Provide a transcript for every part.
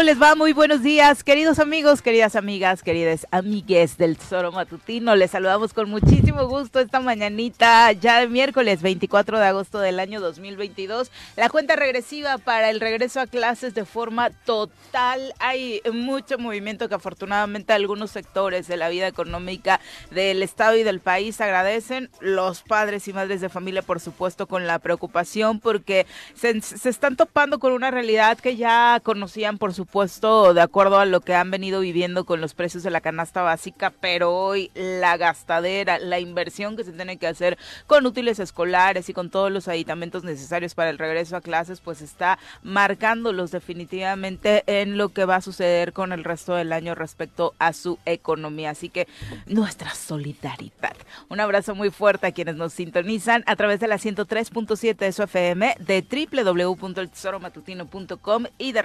¿Cómo les va? Muy buenos días, queridos amigos, queridas amigas, queridas amigues del Tesoro Matutino. Les saludamos con muchísimo gusto esta mañanita, ya de miércoles 24 de agosto del año 2022. La cuenta regresiva para el regreso a clases de forma total. Hay mucho movimiento que afortunadamente algunos sectores de la vida económica del Estado y del país agradecen. Los padres y madres de familia, por supuesto, con la preocupación porque se, se están topando con una realidad que ya conocían, por supuesto, de acuerdo a lo que han venido viviendo con los precios de la canasta básica, pero hoy la gastadera, la inversión que se tiene que hacer con útiles escolares y con todos los aditamentos necesarios para el regreso a clases, pues está marcándolos definitivamente en lo que va a suceder con el resto del año respecto a su economía. Así que nuestra solidaridad. Un abrazo muy fuerte a quienes nos sintonizan a través de la 103.7 de su FM, de www.eltesoromatutino.com y de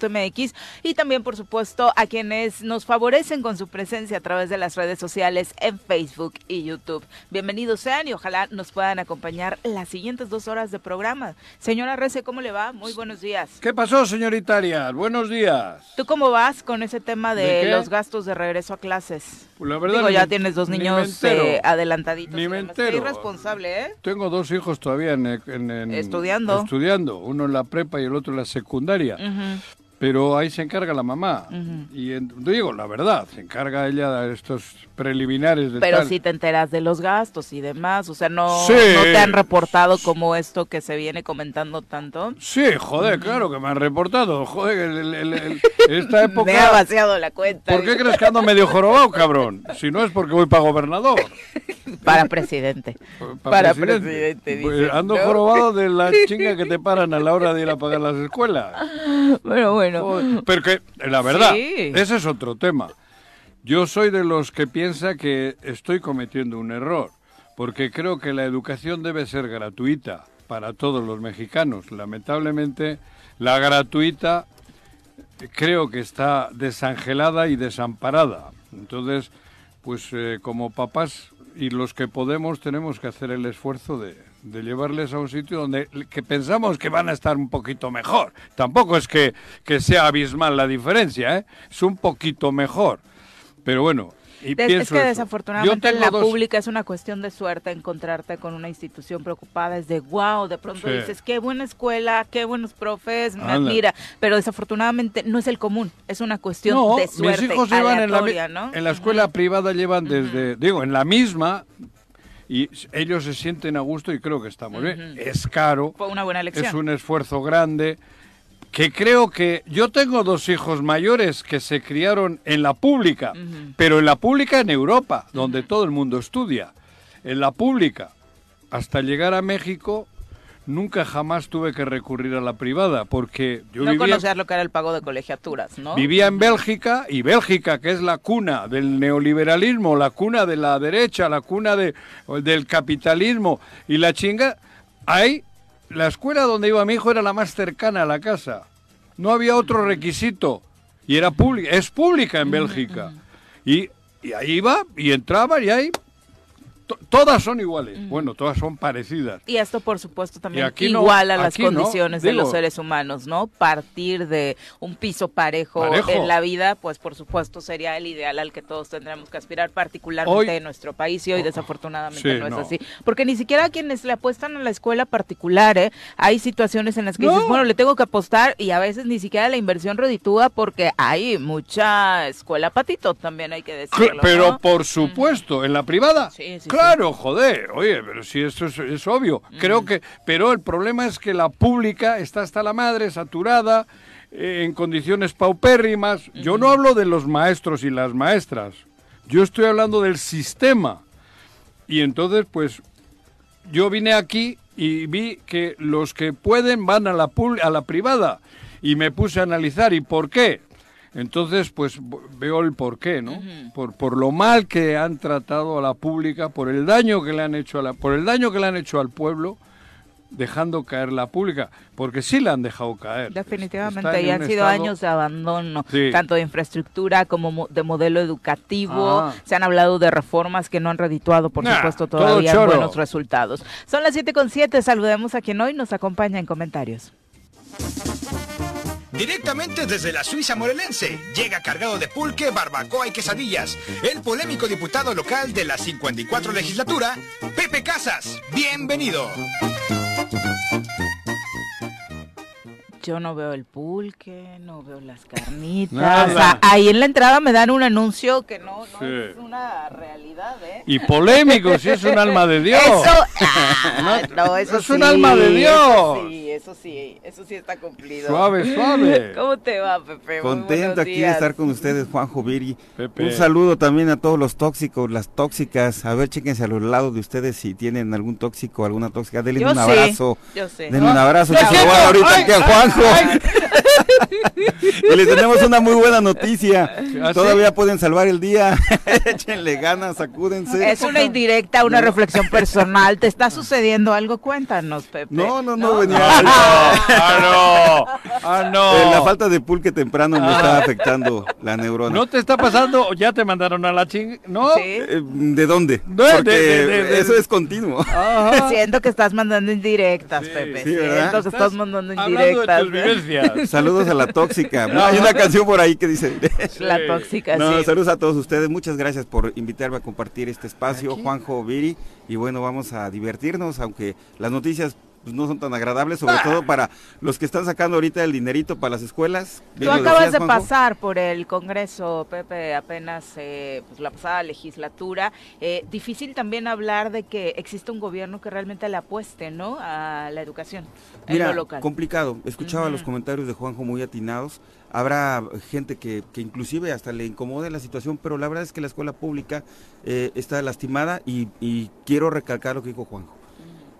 radiodesafío.mx y también por supuesto a quienes nos favorecen con su presencia a través de las redes sociales en Facebook y YouTube. Bienvenidos sean y ojalá nos puedan acompañar las siguientes dos horas de programa. Señora Rece, ¿cómo le va? Muy buenos días. ¿Qué pasó, señorita Arias? Buenos días. ¿Tú cómo vas con ese tema de, los gastos de regreso a clases? Pues la verdad, Digo, ya tienes dos niños eh, adelantaditos. Ni me entero. irresponsable, ¿eh? Tengo dos hijos todavía en, en, estudiando. Estudiando, uno en la prepa y el otro en la secundaria. Pero ahí se encarga la mamá. Y digo, la verdad, se encarga ella de estos preliminares. De Pero si te enteras de los gastos y demás, o sea, no, no te han reportado como esto que se viene comentando tanto. Sí, joder, claro que me han reportado. Joder, el, esta época... me ha vaciado la cuenta. ¿Por qué crees que ando medio jorobado, cabrón? Si no es porque voy para gobernador. para presidente. Para, presidente. Pues ando jorobado de la chinga que te paran a la hora de ir a pagar las escuelas. Bueno, bueno. Pero que, la verdad, ese es otro tema. Yo soy de los que piensa que estoy cometiendo un error, porque creo que la educación debe ser gratuita para todos los mexicanos. Lamentablemente, la gratuita creo que está desangelada y desamparada. Entonces, pues eh, como papás y los que podemos tenemos que hacer el esfuerzo de, de llevarles a un sitio donde que pensamos que van a estar un poquito mejor. Tampoco es que, que sea abismal la diferencia, ¿eh? es un poquito mejor. Pero bueno, y es que desafortunadamente en la pública es una cuestión de suerte encontrarte con una institución preocupada. Es de wow, de pronto dices, qué buena escuela, qué buenos profes, me admira. Pero desafortunadamente no es el común, es una cuestión de suerte. Mis hijos llevan en la, en la escuela privada, llevan desde, digo, en la misma, y ellos se sienten a gusto y creo que está muy bien. Es caro. Fue una buena elección. Es un esfuerzo grande que creo que yo tengo dos hijos mayores que se criaron en la pública, pero en la pública en Europa, donde todo el mundo estudia. En la pública, hasta llegar a México, nunca jamás tuve que recurrir a la privada porque yo no vivía, lo que era el pago de colegiaturas, ¿no? Vivía en Bélgica y Bélgica, que es la cuna del neoliberalismo, la cuna de la derecha, la cuna de, del capitalismo y la chinga, ahí la escuela donde iba mi hijo era la más cercana a la casa. No había otro requisito y era pública, es pública en Bélgica. Y, y ahí iba y entraba y ahí todas son iguales. Bueno, todas son parecidas. Y esto, por supuesto, también iguala las condiciones de los seres humanos, ¿no? Partir de un piso parejo, en la vida, pues por supuesto sería el ideal al que todos tendríamos que aspirar, particularmente en nuestro país, y hoy oh, desafortunadamente no es así. Porque ni siquiera quienes le apuestan a la escuela particular, ¿eh? Hay situaciones en las que dices, bueno, le tengo que apostar, y a veces ni siquiera la inversión reditúa porque hay mucha escuela patito, también hay que decirlo. Pero por supuesto, en la privada. Sí, sí, Claro, joder, oye, pero si esto es, obvio. Creo que, pero el problema es que la pública está hasta la madre, saturada, eh, en condiciones paupérrimas. Yo no hablo de los maestros y las maestras, yo estoy hablando del sistema. Y entonces, pues, yo vine aquí y vi que los que pueden van a la, a la privada. Y me puse a analizar, ¿y por qué? Entonces, pues veo el porqué, ¿no? por, por lo mal que han tratado a la pública, por el daño que le han hecho a la, por el daño que le han hecho al pueblo, dejando caer la pública, porque sí la han dejado caer. Definitivamente, y han sido años de abandono, tanto de infraestructura como de modelo educativo. Ah. Se han hablado de reformas que no han redituado, por supuesto, todavía buenos resultados. Son las 7 con 7, saludemos a quien hoy nos acompaña en comentarios. Directamente desde la Suiza morelense, llega cargado de pulque, barbacoa y quesadillas, el polémico diputado local de la 54 legislatura, Pepe Casas. Bienvenido. Yo no veo el pulque, no veo las carnitas. ahí en la entrada me dan un anuncio que no, es una realidad, ¿eh? Y polémico, si es un alma de Dios. Eso, ah, no, eso es un alma de Dios. sí, eso sí, eso sí está cumplido. Suave, suave. ¿Cómo te va, Pepe? Contento aquí de estar con ustedes, Juanjo Viri. Un saludo también a todos los tóxicos, las tóxicas. A ver, chéquense a los lados de ustedes si tienen algún tóxico, alguna tóxica. Denle un abrazo. Yo sé. Denle un abrazo. ahorita aquí a Y les tenemos una muy buena noticia. ¿Ah, Todavía pueden salvar el día. Échenle ganas, sacúdense. Es una indirecta, una reflexión personal. ¿Te está sucediendo algo? Cuéntanos, Pepe. No, no, no, venía. Ah, no. Ah, no. Eh, la falta de pulque temprano me está afectando la neurona. ¿No te está pasando? ¿Ya te mandaron a la ching? ¿No? Eh, ¿De dónde? Porque eso es continuo. Siento que estás mandando indirectas, Pepe. Sí, Siento que estás mandando indirectas. Saludos a la tóxica. hay una canción por ahí que dice. La tóxica, no, Saludos a todos ustedes. Muchas gracias por invitarme a compartir este espacio, Juanjo Viri. Y bueno, vamos a divertirnos, aunque las noticias pues, no son tan agradables, sobre todo para los que están sacando ahorita el dinerito para las escuelas. Tú acabas de pasar por el Congreso, Pepe, apenas eh, pues, la pasada legislatura. Eh, difícil también hablar de que existe un gobierno que realmente le apueste ¿no? a la educación Mira, en lo local. complicado. Escuchaba los comentarios de Juanjo muy atinados. Habrá gente que, que, inclusive hasta le incomode la situación, pero la verdad es que la escuela pública eh, está lastimada y, y, quiero recalcar lo que dijo Juanjo.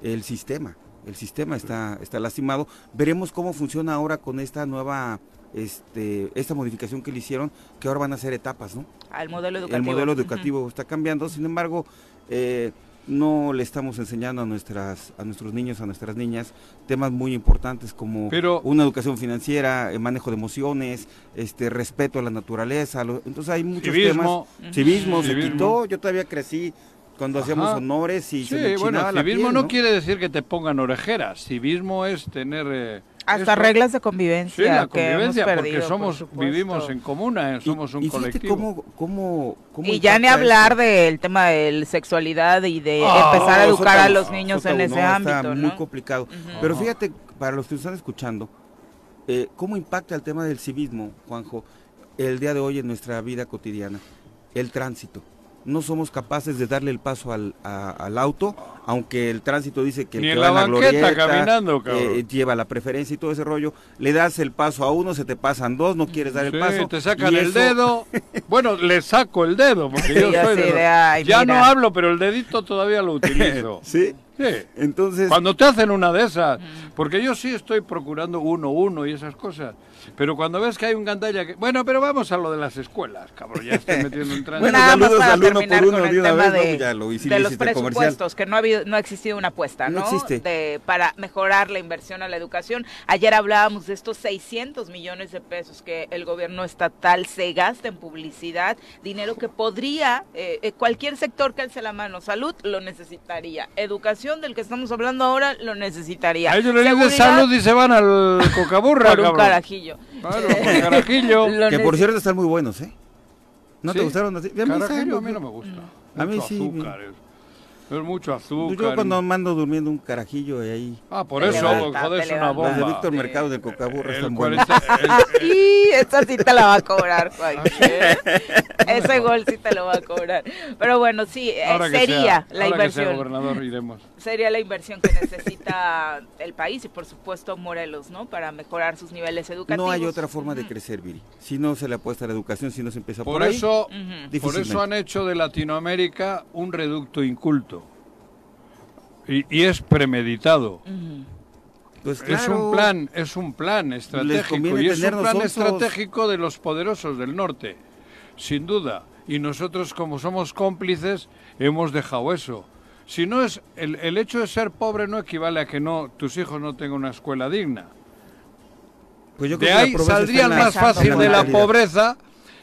El sistema, el sistema está, está lastimado. Veremos cómo funciona ahora con esta nueva, este, esta modificación que le hicieron, que ahora van a ser etapas, ¿no? Al modelo educativo. El modelo educativo está cambiando, sin embargo, eh, no le estamos enseñando a nuestras a nuestros niños a nuestras niñas temas muy importantes como una educación financiera el manejo de emociones este respeto a la naturaleza entonces hay muchos civismo. temas civismo, se quitó yo todavía crecí cuando hacíamos honores y sí, se bueno, civismo no, quiere decir que te pongan orejeras. Civismo es tener eh, hasta reglas de convivencia. Sí, la convivencia, porque somos vivimos en comuna, eh, somos un colectivo. Cómo, y ya ni hablar del tema de sexualidad y de ah, empezar a educar a los niños en ese ámbito, está muy complicado. Pero fíjate, para los que están escuchando, eh, cómo impacta el tema del civismo, Juanjo, el día de hoy en nuestra vida cotidiana, el tránsito no somos capaces de darle el paso al, al auto, aunque el tránsito dice que el que va la, glorieta, caminando, eh, lleva la preferencia y todo ese rollo, le das el paso a uno, se te pasan dos, no quieres dar el paso. te sacan el dedo. bueno, le saco el dedo, porque yo soy de, Ya no hablo, pero el dedito todavía lo utilizo. ¿Sí? Sí. Entonces... Cuando te hacen una de esas, porque yo sí estoy procurando uno, uno y esas cosas. Pero cuando ves que hay un gandalla que... Bueno, pero vamos a lo de las escuelas, cabrón, ya estoy metiendo. Nada más para terminar con el tema de, los presupuestos, que no ha, habido, no ha existido una apuesta, ¿no? De, para mejorar la inversión a la educación. Ayer hablábamos de estos 600 millones de pesos que el gobierno estatal se gasta en publicidad, dinero que podría, eh, eh, cualquier sector que alce la mano, salud lo necesitaría, educación del que estamos hablando ahora lo necesitaría. A ellos les salud y se van al cocaburra, Por un carajillo. Carajillo. que por cierto están muy buenos, ¿eh? ¿No te gustaron? A, carajillo a mí no me gusta. A mí sí. Es mucho azúcar. Yo cuando mando durmiendo un carajillo ahí. Ah, por eso, joder, es una bomba. de Víctor Mercado de Cocaburra están buenos. Sí, esta sí te la va a cobrar, Juan. Ese gol sí te lo va a cobrar. Pero bueno, sí, eh, sería la inversión. gobernador, iremos. Sería la inversión que necesita el país y por supuesto Morelos, ¿no? Para mejorar sus niveles educativos. No hay otra forma de crecer, Viri. Si no se le apuesta a la educación, si no se empieza por, por eso, Por eso han hecho de Latinoamérica un reducto inculto. Y, es premeditado. Pues es un plan, es un plan estratégico y es un plan estratégico de los poderosos del norte, sin duda. Y nosotros como somos cómplices hemos dejado eso. Si no es el, el hecho de ser pobre no equivale a que no tus hijos no tengan una escuela digna. Pues de ahí saldría más fácil de la pobreza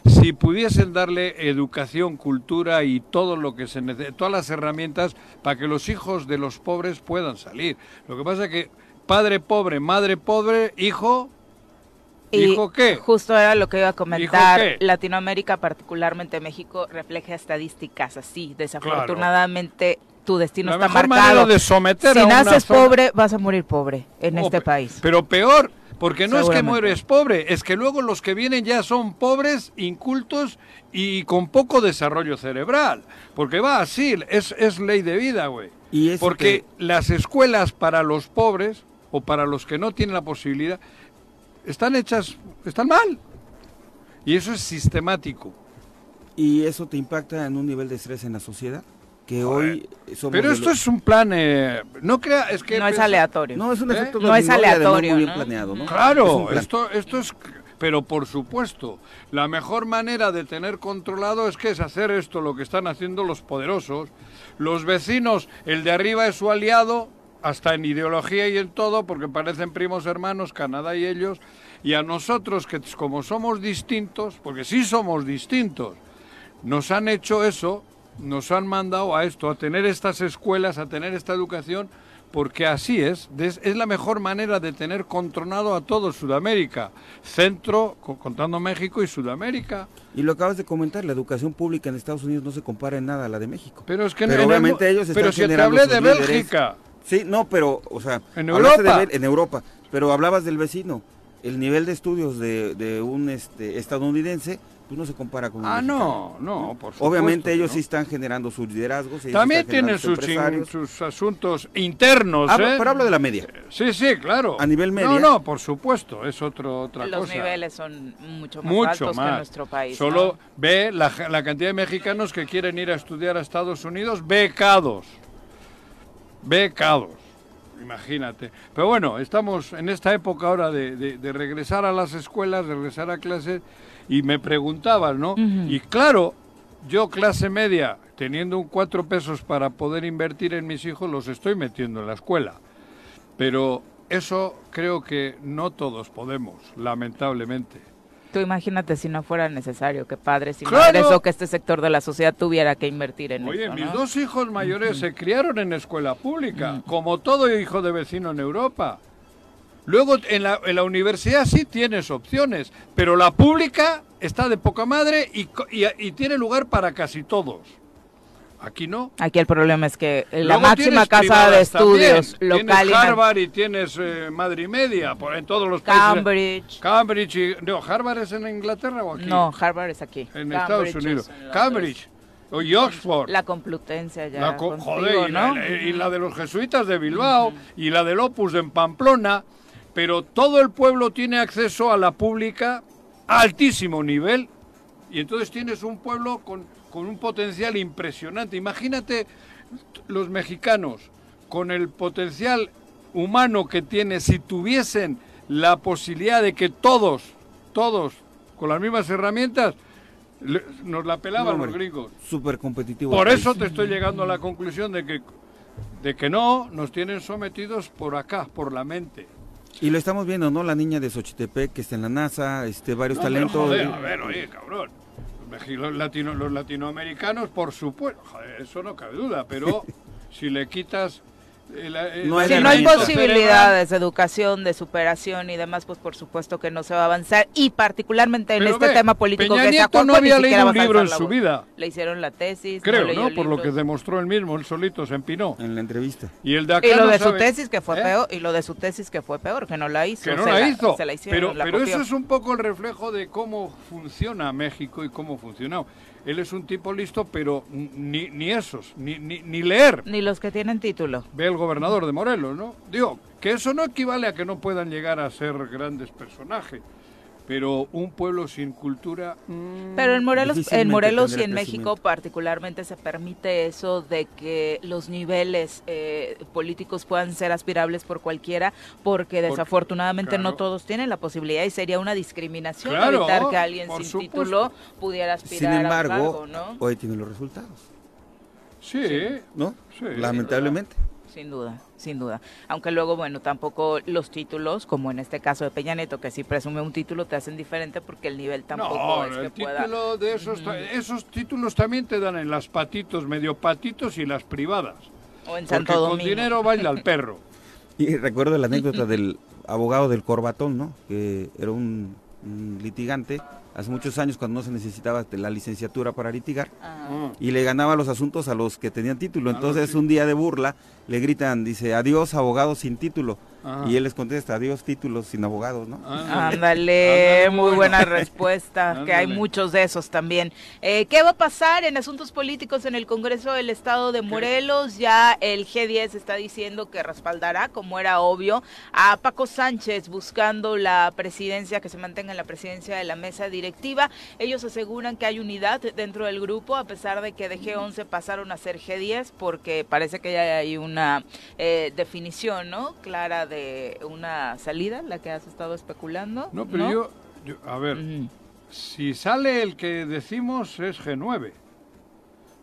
si pudiesen darle educación, cultura y todo lo que se todas las herramientas para que los hijos de los pobres puedan salir. Lo que pasa es que padre pobre, madre pobre, hijo ¿Dijo qué? Justo era lo que iba a comentar. Latinoamérica, particularmente México, refleja estadísticas así. Desafortunadamente, tu destino está marcado. de someter si naces pobre, vas a morir pobre en este país. Pero peor, porque no es que mueres pobre, es que luego los que vienen ya son pobres, incultos y con poco desarrollo cerebral. Porque va así, es, es ley de vida, güey. Porque las escuelas para los pobres o para los que no tienen la posibilidad están hechas, están mal. Y eso es sistemático. ¿Y eso te impacta en un nivel de estrés en la sociedad? Que hoy Pero esto es un plan, eh, no crea, es que... No es aleatorio. No, es un ¿Eh? efecto no es aleatorio, muy bien planeado, ¿no? Claro, esto, esto es... Pero por supuesto, la mejor manera de tener controlado es que es hacer esto, lo que están haciendo los poderosos. Los vecinos, el de arriba es su aliado, hasta en ideología y en todo, porque parecen primos hermanos, Canadá y ellos, y a nosotros que como somos distintos, porque sí somos distintos, nos han hecho eso, nos han mandado a esto, a tener estas escuelas, a tener esta educación, porque así es, es la mejor manera de tener controlado a todo Sudamérica, centro, contando México y Sudamérica. Y lo acabas de comentar, la educación pública en Estados Unidos no se compara en nada a la de México. Pero es que obviamente ellos están Pero si te hablé de Bélgica. Sí, no, pero, o sea, en Europa. en Europa, pero hablabas del vecino. El nivel de estudios de, de un este, estadounidense pues no se compara con Ah, no, no, por supuesto. Obviamente ellos sí están generando sus liderazgos. También tienen sus, sus, asuntos internos, ¿eh? Pero hablo de la media. Sí, sí, claro. A nivel media. No, no, por supuesto, es otro, otra cosa. Los niveles son mucho más altos que nuestro país. Solo ve la, la cantidad de mexicanos que quieren ir a estudiar a Estados Unidos becados. Becados imagínate. Pero bueno, estamos en esta época ahora de, de, regresar a las escuelas, de regresar a clases, y me preguntaban, ¿no? Y claro, yo clase media, teniendo un cuatro pesos para poder invertir en mis hijos, los estoy metiendo en la escuela. Pero eso creo que no todos podemos, lamentablemente. Tú imagínate si no fuera necesario que padres y madres o que este sector de la sociedad tuviera que invertir en. Oye, mis dos hijos mayores se criaron en escuela pública, como todo hijo de vecino en Europa. Luego en la, en la, universidad sí tienes opciones, pero la pública está de poca madre y, y, tiene lugar para casi todos. Aquí no. Aquí el problema es que la máxima casa de estudios local. Tienes Harvard y tienes eh, Madre y Media por, en todos los países. Cambridge. Cambridge. Y, no, ¿Harvard es en Inglaterra o aquí? No, Harvard es aquí. En Estados Unidos. Cambridge. Y Oxford. La Complutense ya. joder, y, la, y, la, de los jesuitas de Bilbao, y la del Opus en Pamplona pero todo el pueblo tiene acceso a la pública a altísimo nivel y entonces tienes un pueblo con, un potencial impresionante. Imagínate los mexicanos con el potencial humano que tiene si tuviesen la posibilidad de que todos, todos, con las mismas herramientas, nos la pelaban los gringos. Súper competitivo. Por eso te estoy llegando a la conclusión de que, de que no, nos tienen sometidos por acá, por la mente. Y lo estamos viendo, ¿no? La niña de Xochitepec que está en la NASA, este, varios talentos. joder, a ver, oye, cabrón. Los, latino, los latinoamericanos, por supuesto, joder, eso no cabe duda, pero si le quitas no si no hay posibilidades de educación, de superación y demás, pues por supuesto que no se va a avanzar. Y particularmente en este tema político que se no había leído un libro en su vida. Le hicieron la tesis. Creo, ¿no? Por lo que demostró él mismo, él solito se empinó. En la entrevista. Y, el de lo de su tesis que fue ¿Eh? peor, y lo de su tesis que fue peor, que no la hizo. Que no la, hizo. pero pero eso es un poco el reflejo de cómo funciona México y cómo funcionó él es un tipo listo, pero ni, ni esos, ni, ni, ni, leer. Ni los que tienen título. Ve el gobernador de Morelos, ¿no? Digo, que eso no equivale a que no puedan llegar a ser grandes personajes pero un pueblo sin cultura. Mm, pero en Morelos, en Morelos y en México particularmente se permite eso de que los niveles eh, políticos puedan ser aspirables por cualquiera, porque desafortunadamente no todos tienen la posibilidad y sería una discriminación evitar que alguien sin título pudiera aspirar sin embargo, a un cargo, ¿no? Hoy tiene los resultados. Sí, ¿no? Sí, Lamentablemente sin duda, sin duda. Aunque luego, bueno, tampoco los títulos, como en este caso de Peña Neto, que si presume un título, te hacen diferente porque el nivel tampoco es el título de esos, esos títulos también te dan en las patitos, medio patitos y las privadas. O en Santo Domingo. con dinero baila al perro. Y recuerdo la anécdota del abogado del Corbatón, ¿no? Que era un litigante hace muchos años cuando no se necesitaba la licenciatura para litigar ah. y le ganaba los asuntos a los que tenían título. Ah, Entonces un día de burla le gritan, dice, adiós abogado sin título. Y él les contesta, adiós títulos sin abogados, ¿no? Ándale, muy buena respuesta, que hay muchos de esos también. Eh, ¿Qué va a pasar en asuntos políticos en el Congreso del Estado de Morelos? Ya el G10 está diciendo que respaldará, como era obvio, a Paco Sánchez buscando la presidencia, que se mantenga en la presidencia de la mesa directiva. Ellos aseguran que hay unidad dentro del grupo, a pesar de que de G11 pasaron a ser G10, porque parece que ya hay una eh, definición, ¿no? Clara de una salida, la que has estado especulando. No, pero Yo, a ver, si sale el que decimos es G9.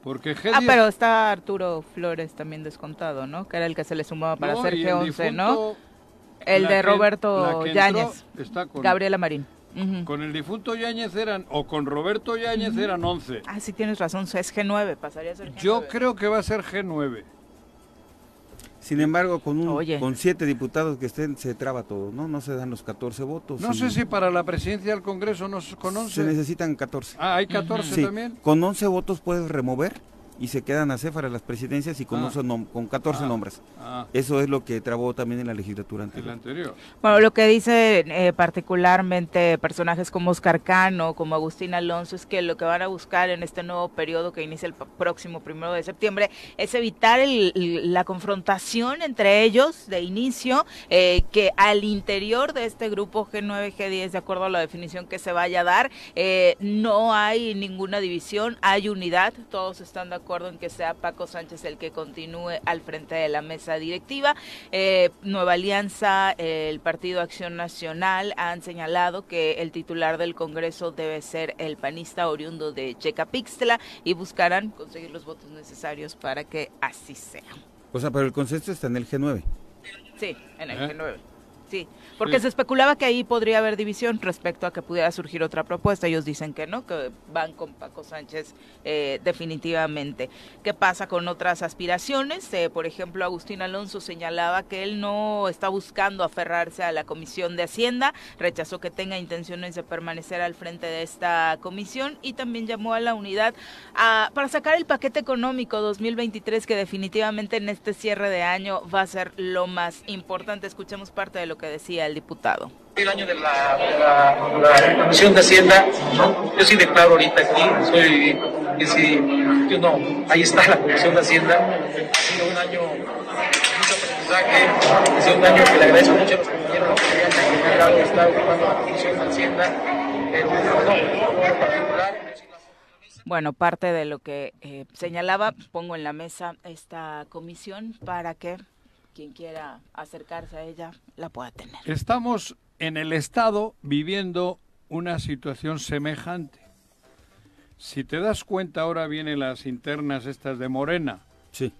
Porque G10... Ah, pero está Arturo Flores también descontado, ¿no? Que era el que se le sumaba para hacer G11, ¿no? El de Roberto Yáñez. Está con, Gabriela Marín. Con el difunto Yáñez eran, o con Roberto Yáñez eran 11. Ah, sí tienes razón, es G9, pasaría a ser G9. Yo creo que va a ser G9. Sin embargo, con, un, con siete diputados que estén, se traba todo, ¿no? No se dan los 14 votos. No sé si para la presidencia del Congreso nos, con 11. Se necesitan 14. Ah, hay 14 también. Con 11 votos puedes remover y se quedan a Céfara las presidencias y con, ah. con 14 ah. nombres. Ah. Eso es lo que trabó también en la legislatura anterior. Bueno, lo que dice eh, particularmente personajes como Oscar Cano, como Agustín Alonso, es que lo que van a buscar en este nuevo periodo que inicia el próximo primero de septiembre es evitar la confrontación entre ellos de inicio, eh, que al interior de este grupo G9, G10, de acuerdo a la definición que se vaya a dar, eh, no hay ninguna división, hay unidad, todos están de acuerdo acuerdo en que sea Paco Sánchez el que continúe al frente de la mesa directiva. Eh, Nueva Alianza, el Partido Acción Nacional han señalado que el titular del Congreso debe ser el panista oriundo de Checapixtla y buscarán conseguir los votos necesarios para que así sea. O sea, pero el consenso está en el G9. Sí, en el G9. Sí, porque se especulaba que ahí podría haber división respecto a que pudiera surgir otra propuesta. Ellos dicen que no, que van con Paco Sánchez eh, definitivamente. ¿Qué pasa con otras aspiraciones? Eh, por ejemplo, Agustín Alonso señalaba que él no está buscando aferrarse a la Comisión de Hacienda, rechazó que tenga intenciones de permanecer al frente de esta comisión y también llamó a la unidad para sacar el paquete económico 2023 que definitivamente en este cierre de año va a ser lo más importante. Escuchemos parte de lo que decía el diputado. El año de la, de la, Comisión de Hacienda, yo sí declaro ahorita aquí, soy, que sí, yo no, ahí está la Comisión de Hacienda, ha sido un año mucho aprendizaje, ha sido un año que le agradezco mucho a los compañeros que han dado estar ocupando la Comisión de Hacienda, pero no, en particular... Bueno, parte de lo que eh, señalaba, pongo en la mesa esta comisión para que quien quiera acercarse a ella la pueda tener. Estamos en el Estado viviendo una situación semejante. Si te das cuenta, ahora vienen las internas estas de Morena. Sí.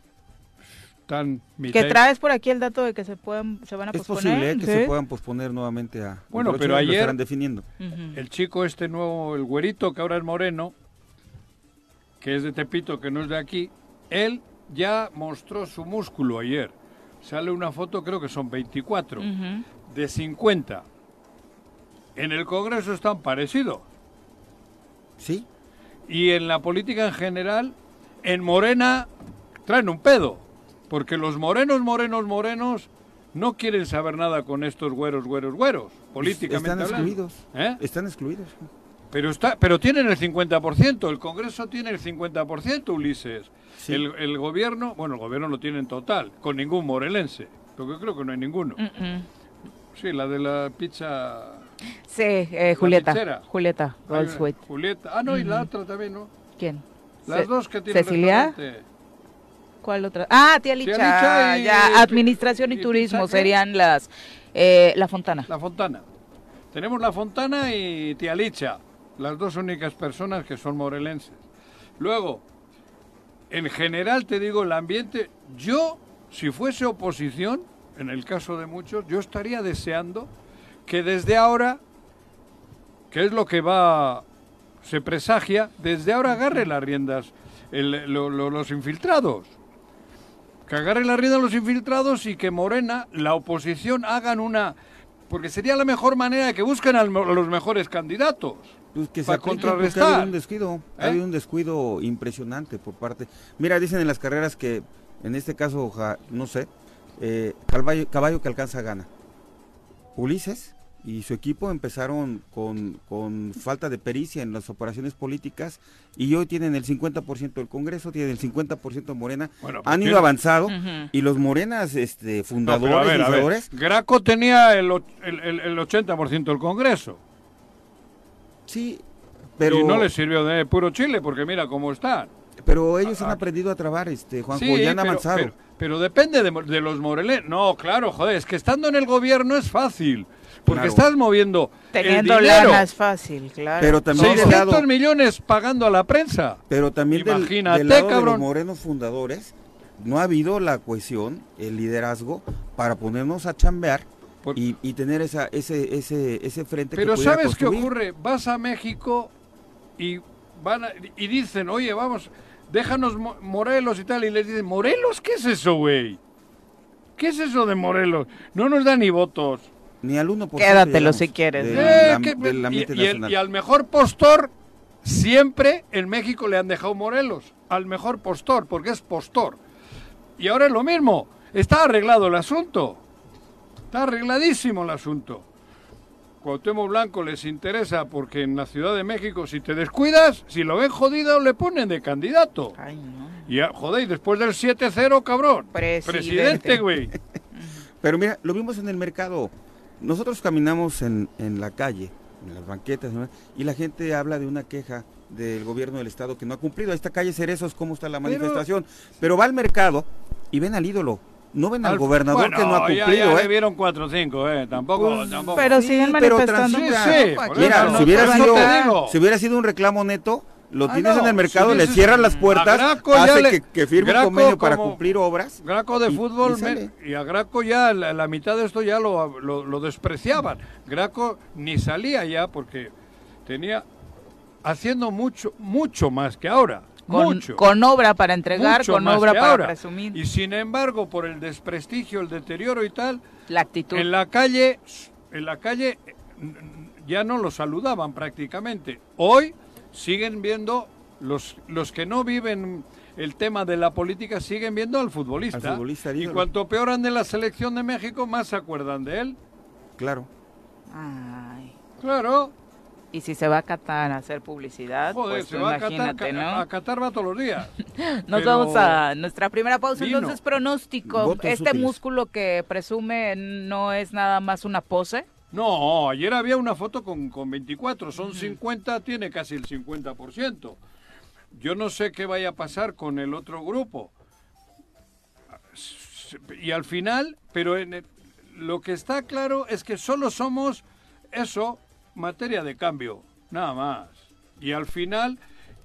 Están que traes por aquí el dato de que se pueden se van a posponer. Es posible que se puedan posponer nuevamente a. Bueno, pero ayer estarán definiendo. el chico este nuevo, el güerito que ahora es moreno, que es de Tepito, que no es de aquí, él ya mostró su músculo ayer sale una foto, creo que son 24, de 50. En el Congreso están parecidos. Sí. Y en la política en general, en Morena traen un pedo. Porque los morenos, morenos, morenos no quieren saber nada con estos güeros, güeros, güeros, políticamente Están excluidos. ¿Eh? Están excluidos. Pero, está, pero tienen el 50%, el Congreso tiene el 50%, Ulises. El, gobierno, bueno, el gobierno lo tiene en total, con ningún morelense, porque creo que no hay ninguno. Sí, la de la pizza... Sí, eh, Julieta. Julieta Julieta. Ah, no, y la otra también, ¿no? ¿Quién? Las dos que tienen ¿Cecilia? ¿Cuál otra? Ah, tía Licha. ya, administración y, turismo serían las... Eh, la Fontana. La Fontana. Tenemos La Fontana y tía Licha, las dos únicas personas que son morelenses. Luego, en general te digo, el ambiente, yo, si fuese oposición, en el caso de muchos, yo estaría deseando que desde ahora, que es lo que va, se presagia, desde ahora agarre las riendas los infiltrados. Que agarre las riendas los infiltrados y que Morena, la oposición, hagan una porque sería la mejor manera de que busquen a los mejores candidatos. Pues que para contrarrestar. Ha habido un descuido, ha habido ¿Eh? un descuido impresionante por parte. Mira, dicen en las carreras que, en este caso, no sé, eh, caballo, caballo que alcanza gana. Ulises y su equipo empezaron con, con, falta de pericia en las operaciones políticas y hoy tienen el 50% del Congreso, tienen el 50% de Morena, pues han ido avanzado y los Morenas este, fundadores, Graco tenía el, el, el 80% del Congreso. Sí, pero... Y no les sirvió de puro chile porque mira cómo están. Pero ellos han aprendido a trabar, este, Juanjo, ya han avanzado. Pero, depende de, de los moreles. No, claro, joder, es que estando en el gobierno es fácil. Porque estás moviendo Teniendo el dinero. lana es fácil, claro. Pero también 600 millones pagando a la prensa. Pero también Imagínate, del, lado cabrón. de los morenos fundadores no ha habido la cohesión, el liderazgo para ponernos a chambear y, y, tener esa, ese, ese, ese frente Pero ¿sabes qué ocurre? Vas a México y, van y dicen, oye, vamos, déjanos Morelos y tal. Y les dicen, ¿Morelos? ¿Qué es eso, güey? ¿Qué es eso de Morelos? No nos da ni votos. Ni al 1%. Quédatelo si quieres. Eh, y, y, al mejor postor, siempre en México le han dejado Morelos. Al mejor postor, porque es postor. Y ahora es lo mismo. Está arreglado el asunto. Está arregladísimo el asunto. Cuauhtémoc Blanco les interesa porque en la Ciudad de México, si te descuidas, si lo ven jodido, le ponen de candidato. Ay, no. Y joder, después del 7-0, cabrón. Presidente, güey. Pero mira, lo vimos en el mercado. Nosotros caminamos en, en la calle, en las banquetas, y la gente habla de una queja del gobierno del estado que no ha cumplido. Esta calle Cerezos, cómo está la manifestación. Pero, va al mercado y ven al ídolo. No ven al, gobernador que no ha cumplido. Ya, ya ¿eh? le vieron 4 o 5, ¿eh? Tampoco, pues, tampoco. Pero siguen manifestando. Pero sí, Mira, si, hubiera sido, si hubiera sido un reclamo neto, lo ah, tienes en el mercado, le cierran las puertas, hace que, firme un convenio para cumplir obras. Graco de fútbol, y, a Graco ya la, mitad de esto ya lo, lo, despreciaban. Graco ni salía ya porque tenía haciendo mucho, mucho más que ahora. Con, mucho. con obra para entregar, con obra para presumir. Y sin embargo, por el desprestigio, el deterioro y tal, la actitud. En la calle, en la calle ya no lo saludaban prácticamente. Hoy siguen viendo, los, los que no viven el tema de la política siguen viendo al futbolista. y cuanto peor ande la selección de México, más se acuerdan de él. Claro. Ay. Claro. Y si se va a Qatar a hacer publicidad, pues se va imagínate, a ¿no? A Qatar va todos los días. Nos vamos a nuestra primera pausa. Entonces, pronóstico. ¿Este músculo que presume no es nada más una pose? No, ayer había una foto con, con 24, son 50, tiene casi el 50%. Yo no sé qué vaya a pasar con el otro grupo. Y al final, pero en lo que está claro es que solo somos eso, materia de cambio, nada más. Y al final,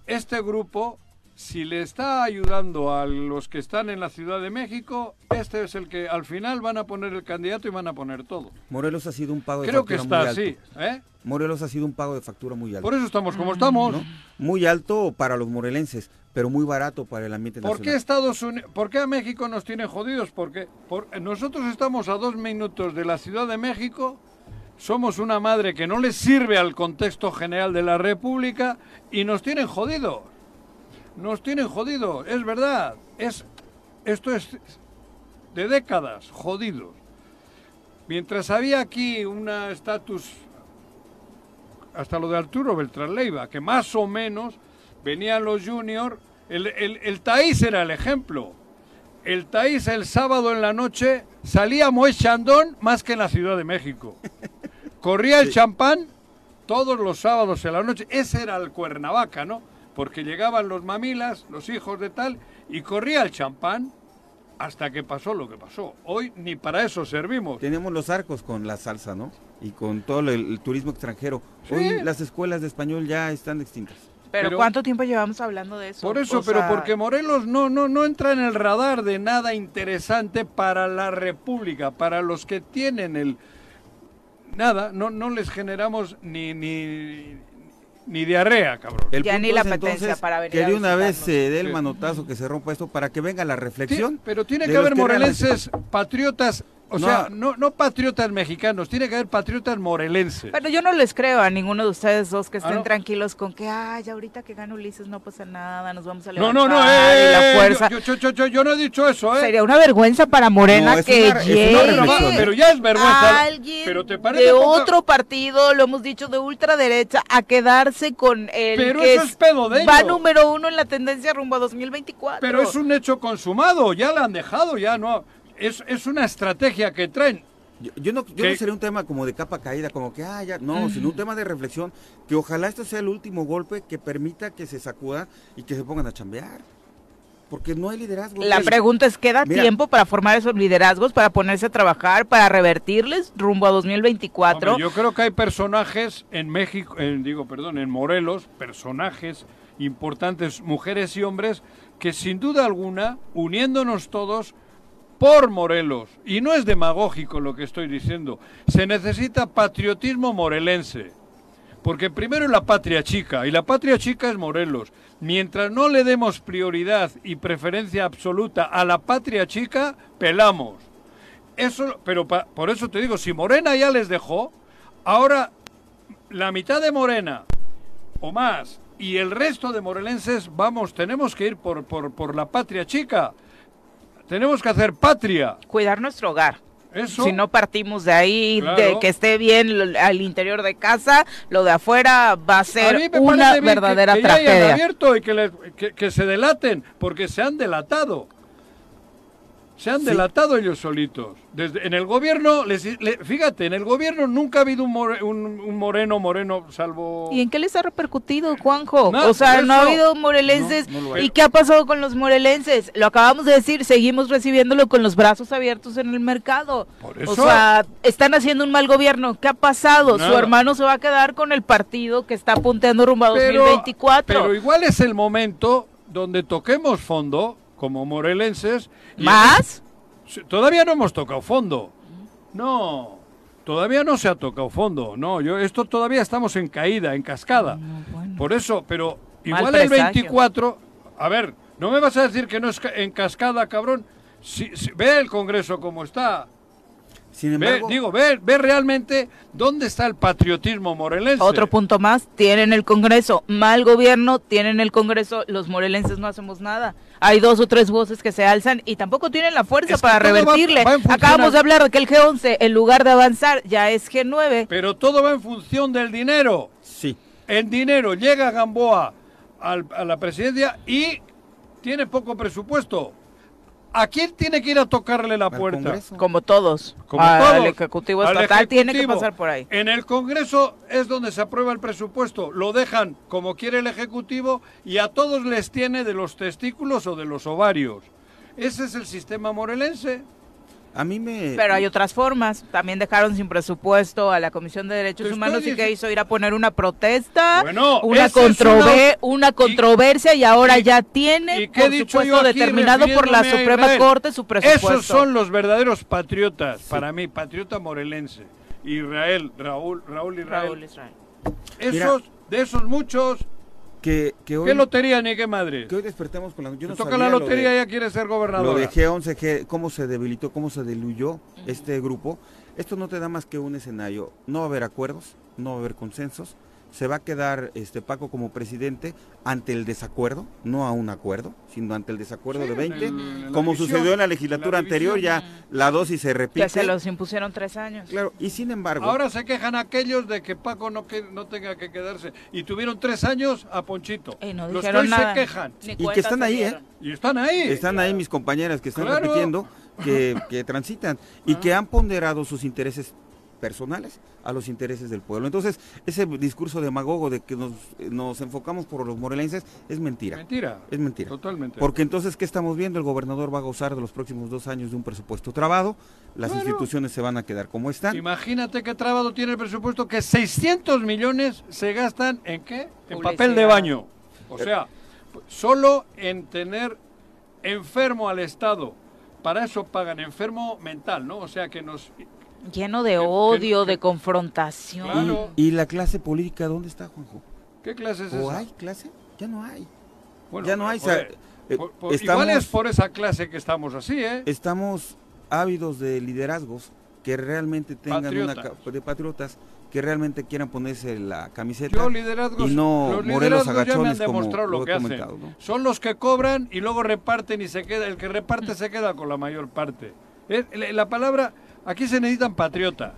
este grupo si le está ayudando a los que están en la Ciudad de México, este es el que al final van a poner el candidato y van a poner todo. Morelos ha sido un pago de Creo factura que está así, ¿eh? Morelos ha sido un pago de factura muy alto. Por eso estamos como estamos. Muy alto para los morelenses, pero muy barato para el ambiente ¿Por Qué Estados Unidos, ¿Por qué a México nos tiene jodidos? Porque nosotros estamos a dos minutos de la Ciudad de México somos una madre que no les sirve al contexto general de la República y nos tienen jodidos nos tienen jodidos, es verdad. Es, esto es de décadas jodidos. Mientras había aquí una estatus, hasta lo de Arturo Beltrán Leiva, que más o menos venían los juniors, el, el, el Taís era el ejemplo. El Taís el sábado en la noche salía Moe Chandón más que en la Ciudad de México. Corría el champán todos los sábados en la noche. Ese era el Cuernavaca, ¿no? porque llegaban los mamilas, los hijos de tal, y corría el champán hasta que pasó lo que pasó. Hoy ni para eso servimos. Tenemos los arcos con la salsa, ¿no? Y con todo el, turismo extranjero. Hoy las escuelas de español ya están extintas. Pero, ¿cuánto tiempo llevamos hablando de eso? Por eso, pero porque Morelos no, no, no entra en el radar de nada interesante para la República, para los que tienen el... Nada, no, no les generamos ni, ni, ni diarrea, cabrón. El ya ni la apetencia para venir Que de una vez se dé el manotazo que se rompa esto para que venga la reflexión. pero tiene que haber morelenses patriotas o sea, no, no patriotas mexicanos, tiene que haber patriotas morelenses. Pero yo no les creo a ninguno de ustedes dos que ah, estén tranquilos con que, ay, ahorita que gana Ulises no pasa nada, nos vamos a levantar. No, no, no, eh, la fuerza. Yo, no he dicho eso, ¿eh? Sería una vergüenza para Morena que llegue. pero ya es vergüenza. Alguien pero te parece de otro partido, lo hemos dicho, de ultraderecha, a quedarse con el pero que eso es pedo de va número uno en la tendencia rumbo a 2024. Pero es un hecho consumado, ya la han dejado, ya no es, es una estrategia que traen. Yo, no, yo no sería un tema como de capa caída, como que, ah, ya, no, sino un tema de reflexión, que ojalá esto sea el último golpe que permita que se sacuda y que se pongan a chambear. Porque no hay liderazgo. La pregunta es, ¿queda tiempo para formar esos liderazgos, para ponerse a trabajar, para revertirles rumbo a 2024? yo creo que hay personajes en México, digo, perdón, en Morelos, personajes importantes, mujeres y hombres, que sin duda alguna, uniéndonos todos, por Morelos. Y no es demagógico lo que estoy diciendo. Se necesita patriotismo morelense. Porque primero es la patria chica, y la patria chica es Morelos. Mientras no le demos prioridad y preferencia absoluta a la patria chica, pelamos. Eso, pero por eso te digo, si Morena ya les dejó, ahora la mitad de Morena o más y el resto de morelenses, vamos, tenemos que ir por, por, por la patria chica. Tenemos que hacer patria. Cuidar nuestro hogar. Si no partimos de ahí, de que esté bien al interior de casa, lo de afuera va a ser una verdadera que, que tragedia. abierto y que, que se delaten, porque se han delatado. Se han delatado ellos solitos. Desde, en el gobierno, les, fíjate, en el gobierno nunca ha habido un, un, moreno, moreno, salvo... ¿Y en qué les ha repercutido, Juanjo? o sea, no ha habido morelenses. ¿Y qué ha pasado con los morelenses? Lo acabamos de decir, seguimos recibiéndolo con los brazos abiertos en el mercado. O sea, están haciendo un mal gobierno. ¿Qué ha pasado? Su hermano se va a quedar con el partido que está apunteando rumbo a 2024. Pero igual es el momento donde toquemos fondo como morelenses. ¿Más? todavía no hemos tocado fondo. No, todavía no se ha tocado fondo. No, yo esto todavía estamos en caída, en cascada. Por eso, pero igual el 24, a ver, no me vas a decir que no es en cascada, cabrón. Si, ve el Congreso como está digo, ver, ver realmente dónde está el patriotismo morelense. Otro punto más, tienen el Congreso, mal gobierno, tienen el Congreso, los morelenses no hacemos nada. Hay dos o tres voces que se alzan y tampoco tienen la fuerza para revertirle. Acabamos de hablar de que el G11, en lugar de avanzar, ya es G9. Pero todo va en función del dinero. Sí. El dinero llega a Gamboa a la presidencia y tiene poco presupuesto. ¿A quién tiene que ir a tocarle la puerta? Como todos. Como todos. El Ejecutivo Estatal tiene que pasar por ahí. En el Congreso es donde se aprueba el presupuesto. Lo dejan como quiere el Ejecutivo y a todos les tiene de los testículos o de los ovarios. Ese es el sistema morelense. A mí me... Pero hay otras formas. También dejaron sin presupuesto a la Comisión de Derechos Humanos y que hizo ir a poner una protesta, una, una... controversia y ahora ya tiene, por supuesto, determinado por la Suprema Corte su presupuesto. Esos son los verdaderos patriotas, para mí, patriota morelense. Israel, Raúl, Raúl Israel. Raúl Israel. Esos, de esos muchos que, hoy, ¿Qué lotería ni qué madre? Que hoy despertemos con la... Yo no toca la lotería y ya quiere ser gobernador. Lo de G11, cómo se debilitó, cómo se diluyó este grupo. Esto no te da más que un escenario. No va a haber acuerdos, no va a haber consensos, se va a quedar este Paco como presidente ante el desacuerdo, no a un acuerdo, sino ante el desacuerdo de 20, como sucedió en la legislatura anterior, ya la dosis se repite. Que se los impusieron tres años. Claro, y sin embargo... Ahora se quejan aquellos de que Paco no, que, no tenga que quedarse, y tuvieron tres años a Ponchito. Y no Los que hoy se quejan. y que están ahí, ¿eh? Y están ahí. Están ahí mis compañeras que están repitiendo, que, que transitan, y que han ponderado sus intereses personales a los intereses del pueblo. Entonces, ese discurso demagogo de que nos, nos enfocamos por los morelenses es mentira. Mentira. Es mentira. Totalmente. Porque entonces, ¿qué estamos viendo? El gobernador va a gozar de los próximos dos años de un presupuesto trabado, las instituciones se van a quedar como están. Imagínate qué trabado tiene el presupuesto, que 600 millones se gastan en qué? En papel de baño. O sea, solo en tener enfermo al Estado. Para eso pagan enfermo mental, ¿no? O sea, que nos Lleno de odio, de confrontación. ¿Y, la clase política dónde está, Juanjo? ¿Qué clase es ¿O hay clase? Ya no hay. ya no hay. Eh, igual es por esa clase que estamos así, ¿eh? Estamos ávidos de liderazgos que realmente tengan una de patriotas que realmente quieran ponerse la camiseta y no morelos agachones como lo, que comentado, Son los que cobran y luego reparten y se queda, el que reparte se queda con la mayor parte. La palabra, aquí se necesitan patriotas.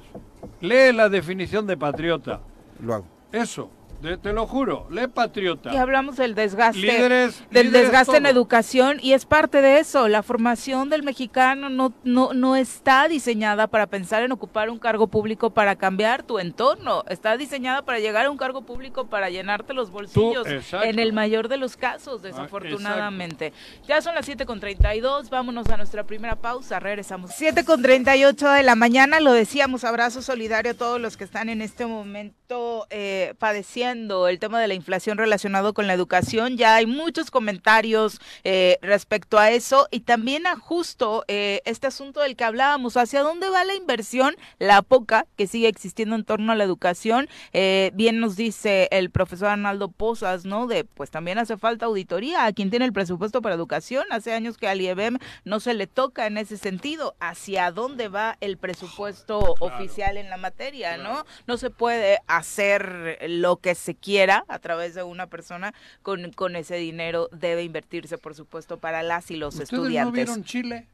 Lee la definición de patriota. Lo hago. Eso te lo juro, le patriota. Y hablamos del desgaste, del desgaste en educación y es parte de eso. La formación del mexicano no, no, no está diseñada para pensar en ocupar un cargo público para cambiar tu entorno. Está diseñada para llegar a un cargo público para llenarte los bolsillos. en el mayor de los casos, ah, desafortunadamente. ya son las 7.32, vámonos a nuestra primera pausa, regresamos. 7.38 de la mañana, lo decíamos, abrazo solidario a todos los que están en este momento eh, padeciendo el tema de la inflación relacionado con la educación. Ya hay muchos comentarios eh, respecto a eso y también a justo eh, este asunto del que hablábamos, hacia dónde va la inversión, la poca que sigue existiendo en torno a la educación. Eh, bien nos dice el profesor Arnaldo Posas, ¿no? De pues también hace falta auditoría a quien tiene el presupuesto para educación. Hace años que al IEBM no se le toca en ese sentido. ¿Hacia dónde va el presupuesto oficial en la materia, no? No se puede hacer lo que se quiera a través de una persona con, con ese dinero debe invertirse, por supuesto, para las y los estudiantes. ¿No vieron Chile?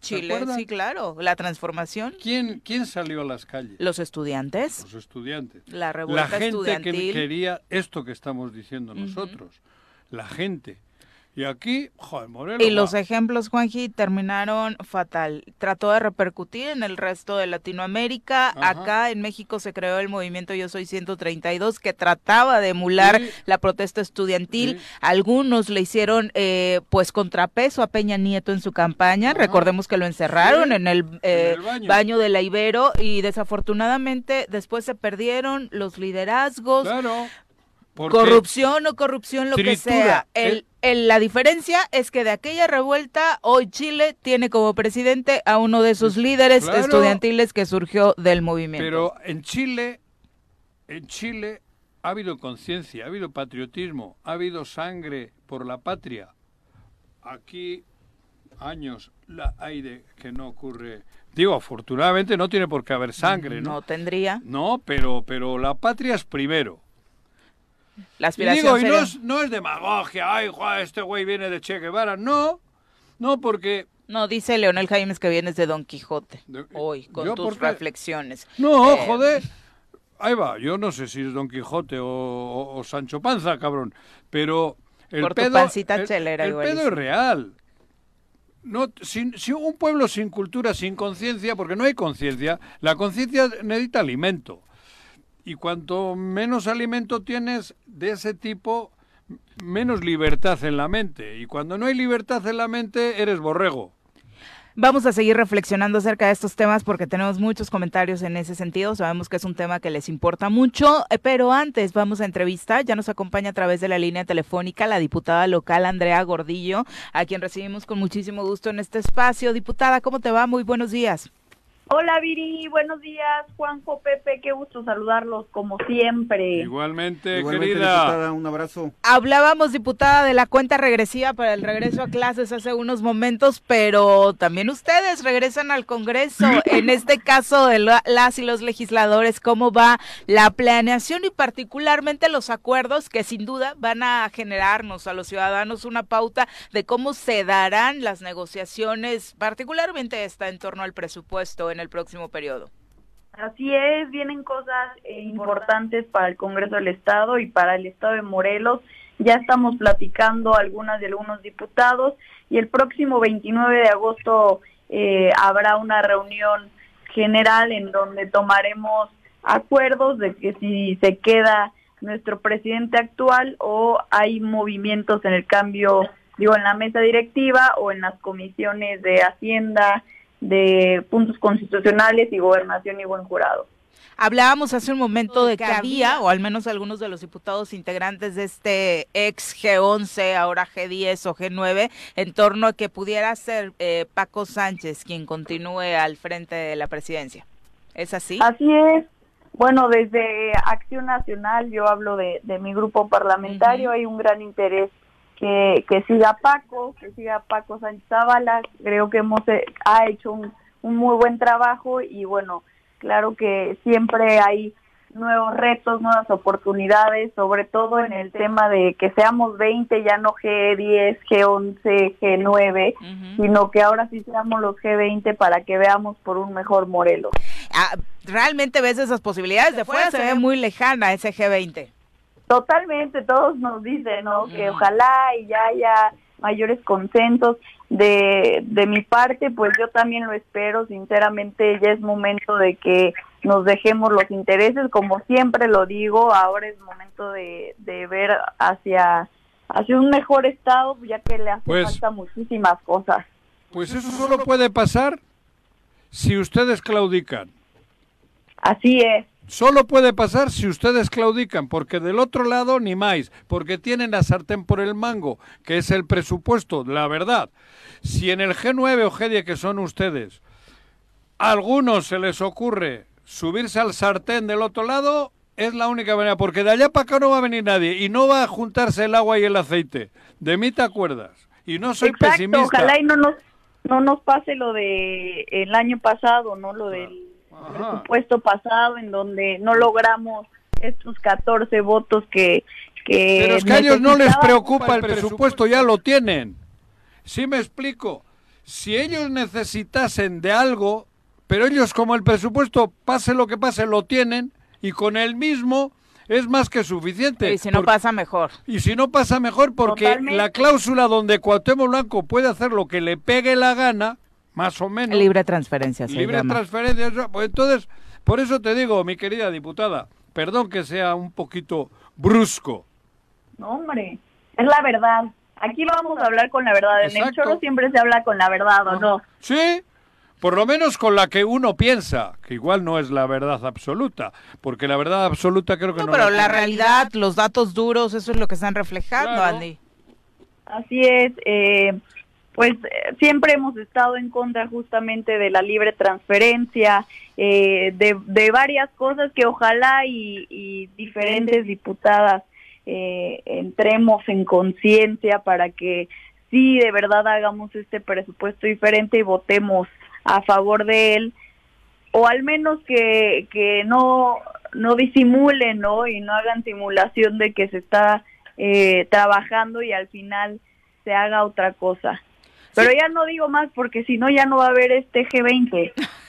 Chile, sí, claro, la transformación. ¿Quién, ¿Quién salió a las calles? Los estudiantes. Los estudiantes. La revuelta La gente que quería esto que estamos diciendo nosotros. La gente y aquí, joder, Moreno. Y los ejemplos, Juanji, terminaron fatal. Trató de repercutir en el resto de Latinoamérica. Acá en México se creó el movimiento Yo Soy 132 que trataba de emular la protesta estudiantil. Algunos le hicieron eh, pues contrapeso a Peña Nieto en su campaña. Recordemos que lo encerraron en el, eh, baño. de la Ibero y desafortunadamente después se perdieron los liderazgos. Claro. Corrupción o corrupción, lo que sea. El, la diferencia es que de aquella revuelta, hoy Chile tiene como presidente a uno de sus líderes estudiantiles que surgió del movimiento. Pero en Chile, en Chile ha habido conciencia, ha habido patriotismo, ha habido sangre por la patria. Aquí años la hay de que no ocurre. Digo, afortunadamente no tiene por qué haber sangre, ¿no? No tendría. No, pero pero la patria es primero. La aspiración y no, es, no es demagogia, ay, este güey viene de Che Guevara, no, no, porque... No, dice Leonel Jaimes que vienes de Don Quijote, hoy, con tus reflexiones. No, eh, joder, ahí va, yo no sé si es Don Quijote o, Sancho Panza, cabrón, pero el por pedo, tu pancita chelera, el, pedo es real. No, si un pueblo sin cultura, sin conciencia, porque no hay conciencia, la conciencia necesita alimento y cuanto menos alimento tienes de ese tipo, menos libertad en la mente. Y cuando no hay libertad en la mente, eres borrego. Vamos a seguir reflexionando acerca de estos temas porque tenemos muchos comentarios en ese sentido. Sabemos que es un tema que les importa mucho, eh, pero antes vamos a entrevistar. Ya nos acompaña a través de la línea telefónica la diputada local Andrea Gordillo, a quien recibimos con muchísimo gusto en este espacio. Diputada, ¿cómo te va? Muy buenos días. Hola Viri, buenos días, Juanjo, Pepe, qué gusto saludarlos como siempre. Igualmente, querida. un abrazo. Hablábamos, diputada, de la cuenta regresiva para el regreso a clases hace unos momentos, pero también ustedes regresan al Congreso. en este caso de las y los legisladores, ¿cómo va la planeación y particularmente los acuerdos que sin duda van a generarnos a los ciudadanos una pauta de cómo se darán las negociaciones, particularmente esta en torno al presupuesto? En el próximo periodo. Así es, vienen cosas eh, importantes para el Congreso del Estado y para el Estado de Morelos. Ya estamos platicando algunas de algunos diputados y el próximo 29 de agosto eh, habrá una reunión general en donde tomaremos acuerdos de que si se queda nuestro presidente actual o hay movimientos en el cambio, digo, en la mesa directiva o en las comisiones de Hacienda, de puntos constitucionales y gobernación y buen jurado. Hablábamos hace un momento de que había, o al menos algunos de los diputados integrantes de este ex G11, ahora G10 o G9, en torno a que pudiera ser eh, Paco Sánchez quien continúe al frente de la presidencia. ¿Es así? Así es. Bueno, desde Acción Nacional, yo hablo de, mi grupo parlamentario, hay un gran interés que, que siga Paco, que siga Paco Sánchez Zavala. Creo que hemos, eh, ha hecho un, un muy buen trabajo y bueno, claro que siempre hay nuevos retos, nuevas oportunidades, sobre todo en el tema de que seamos 20, ya no G10, G11, G9, sino que ahora sí seamos los G20 para que veamos por un mejor Morelos. Ah, ¿Realmente ves esas posibilidades? De fuera se ve muy lejana ese G20. Totalmente, todos nos dicen, ¿no? Que ojalá y ya haya mayores consensos. De, de mi parte, pues yo también lo espero, sinceramente ya es momento de que nos dejemos los intereses, como siempre lo digo, ahora es momento de, de ver hacia, hacia un mejor estado, ya que le hace pues falta muchísimas cosas. Pues eso solo puede pasar si ustedes claudican. Así es. Solo puede pasar si ustedes claudican, porque del otro lado ni más, porque tienen la sartén por el mango, que es el presupuesto, la verdad. Si en el G9 o G10 que son ustedes, a algunos se les ocurre subirse al sartén del otro lado, es la única manera, porque de allá para acá no va a venir nadie y no va a juntarse el agua y el aceite. De mí te acuerdas. Y no soy pesimista. Ojalá y no nos, no nos pase lo de el año pasado, ¿no? Lo del presupuesto pasado en donde no logramos estos 14 votos que... que Pero es que a ellos no les preocupa el presupuesto, ya lo tienen. Sí me explico. Si ellos necesitasen de algo, pero ellos como el presupuesto, pase lo que pase, lo tienen y con el mismo es más que suficiente. Y si no pasa mejor. Y si no pasa mejor porque la cláusula donde Cuauhtémoc Blanco puede hacer lo que le pegue la gana, más o menos. Libre transferencia. libre transferencia. Pues entonces, por eso te digo, mi querida diputada, perdón que sea un poquito brusco. No, hombre, es la verdad. Aquí vamos a hablar con la verdad. En el choro siempre se habla con la verdad, ¿o no? Sí, por lo menos con la que uno piensa, que igual no es la verdad absoluta, porque la verdad absoluta creo que no. no pero la, realidad, los datos duros, eso es lo que están reflejando, Andy. Así es. Eh, pues eh, siempre hemos estado en contra justamente de la libre transferencia, eh, de, varias cosas que ojalá y, diferentes diputadas eh, entremos en conciencia para que sí de verdad hagamos este presupuesto diferente y votemos a favor de él o al menos que, que no no disimulen ¿no? y no hagan simulación de que se está trabajando y al final se haga otra cosa. Pero ya no digo más porque si no ya no va a haber este G20.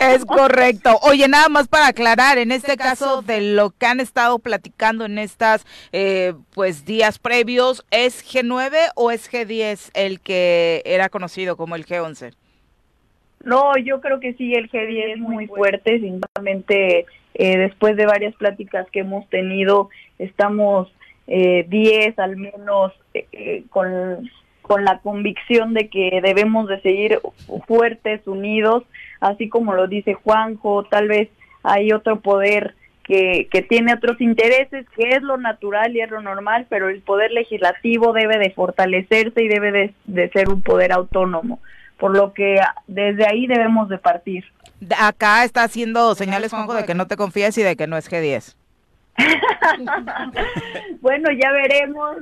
es, correcto. Oye, nada más para aclarar, en este caso de lo que han estado platicando en estas eh, pues días previos, ¿es G9 o es G10 el que era conocido como el G11? No, yo creo que sí, el G10 es muy fuerte, sinceramente, eh, después de varias pláticas que hemos tenido, estamos eh, 10 al menos eh, con con la convicción de que debemos de seguir fuertes, unidos, así como lo dice Juanjo, tal vez hay otro poder que, que tiene otros intereses, que es lo natural y es lo normal, pero el poder legislativo debe de fortalecerse y debe de, ser un poder autónomo, por lo que desde ahí debemos de partir. Acá está haciendo señales, Juanjo, de que no te confías y de que no es G10. bueno, ya veremos.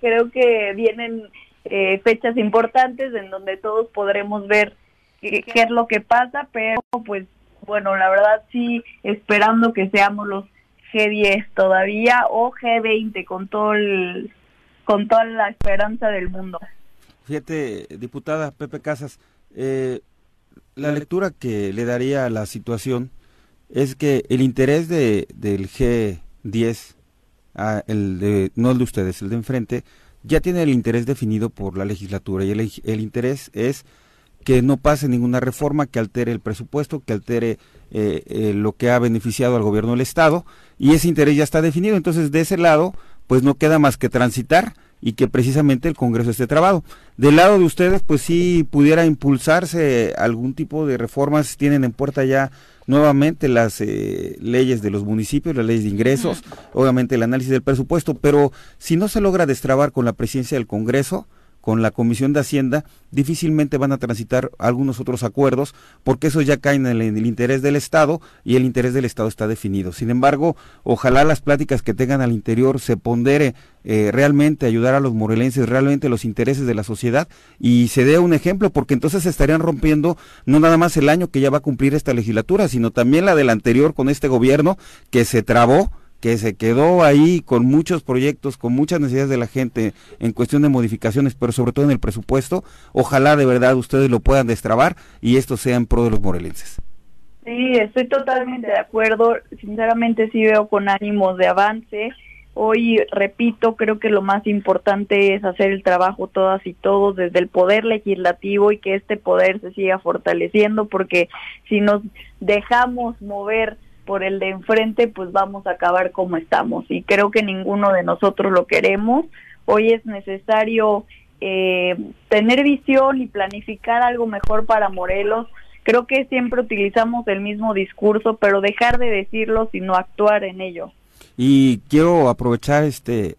Creo que vienen eh, fechas importantes en donde todos podremos ver qué, es lo que pasa, pero pues bueno, la verdad sí esperando que seamos los G10 todavía o G20 con todo el, con toda la esperanza del mundo. Fíjate, diputada Pepe Casas, eh, la lectura que le daría a la situación es que el interés de, del G10, ah, el de, no el de ustedes, el de enfrente, ya tiene el interés definido por la legislatura y el, interés es que no pase ninguna reforma que altere el presupuesto, que altere eh, eh, lo que ha beneficiado al gobierno del Estado, y ese interés ya está definido. Entonces, de ese lado, pues no queda más que transitar y que precisamente el Congreso esté trabado. Del lado de ustedes, pues si pudiera impulsarse algún tipo de reformas, tienen en puerta ya nuevamente las eh, leyes de los municipios, las leyes de ingresos, obviamente el análisis del presupuesto, pero si no se logra destrabar con la presidencia del Congreso, con la Comisión de Hacienda, difícilmente van a transitar algunos otros acuerdos, porque eso ya cae en el, interés del Estado y el interés del Estado está definido. Sin embargo, ojalá las pláticas que tengan al interior se pondere eh, realmente ayudar a los morelenses, realmente los intereses de la sociedad y se dé un ejemplo, porque entonces estarían rompiendo no nada más el año que ya va a cumplir esta legislatura, sino también la del anterior con este gobierno que se trabó que se quedó ahí con muchos proyectos, con muchas necesidades de la gente en cuestión de modificaciones, pero sobre todo en el presupuesto. Ojalá de verdad ustedes lo puedan destrabar y esto sea en pro de los morelenses. Sí, estoy totalmente de acuerdo. Sinceramente sí veo con ánimos de avance. Hoy, repito, creo que lo más importante es hacer el trabajo todas y todos desde el poder legislativo y que este poder se siga fortaleciendo porque si nos dejamos mover por el de enfrente, pues vamos a acabar como estamos. Y creo que ninguno de nosotros lo queremos. Hoy es necesario eh, tener visión y planificar algo mejor para Morelos. Creo que siempre utilizamos el mismo discurso, pero dejar de decirlo, sino actuar en ello. Y quiero aprovechar, este,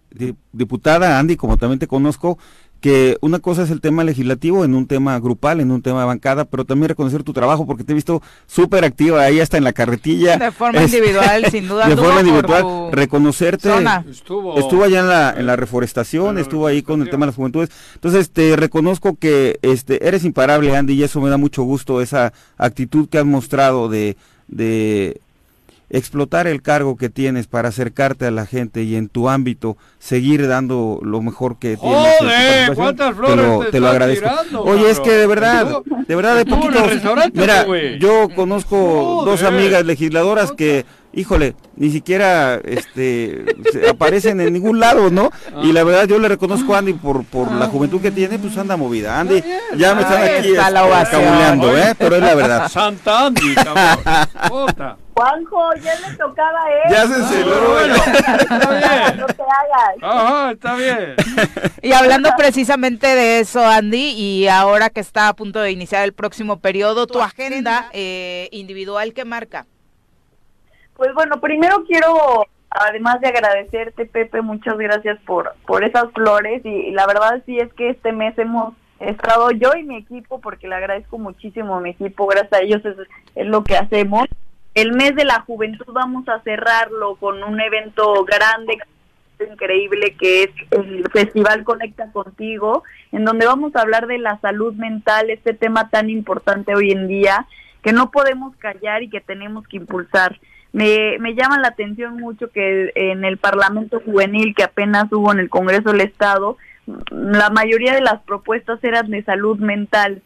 diputada Andy, como también te conozco, que una cosa es el tema legislativo en un tema grupal, en un tema de bancada, pero también reconocer tu trabajo porque te he visto súper activa ahí hasta en la carretilla. De forma individual, sin duda. De forma individual, reconocerte. Estuvo, estuvo allá en la, en la reforestación, estuvo ahí con el tema de las juventudes. Entonces, te reconozco que este eres imparable, Andy, y eso me da mucho gusto, esa actitud que has mostrado de, de explotar el cargo que tienes para acercarte a la gente y en tu ámbito seguir dando lo mejor que tienes. ¡Joder! ¿Cuántas flores te lo, agradezco. Oye, es que de verdad, de verdad de poquito. Mira, yo conozco dos amigas legisladoras que híjole, ni siquiera este aparecen en ningún lado, ¿no? Y la verdad yo le reconozco a Andy por por la juventud que tiene, pues anda movida. Andy, ya me están aquí este, ¿eh? Pero es la verdad. Santa Andy, cabrón. Juanjo, ya le tocaba a él. Ya se celó. Bueno, está bien. No te hagas. Ajá, está bien. Y hablando precisamente de eso, Andy, y ahora que está a punto de iniciar el próximo periodo, tu agenda eh, individual, ¿qué marca? Pues bueno, primero quiero, además de agradecerte, Pepe, muchas gracias por, por esas flores. Y, la verdad sí es que este mes hemos estado yo y mi equipo, porque le agradezco muchísimo a mi equipo, gracias a ellos es lo que hacemos el mes de la juventud vamos a cerrarlo con un evento grande, increíble, que es el Festival Conecta Contigo, en donde vamos a hablar de la salud mental, este tema tan importante hoy en día, que no podemos callar y que tenemos que impulsar. Me, me llama la atención mucho que en el Parlamento Juvenil que apenas hubo en el Congreso del Estado, la mayoría de las propuestas eran de salud mental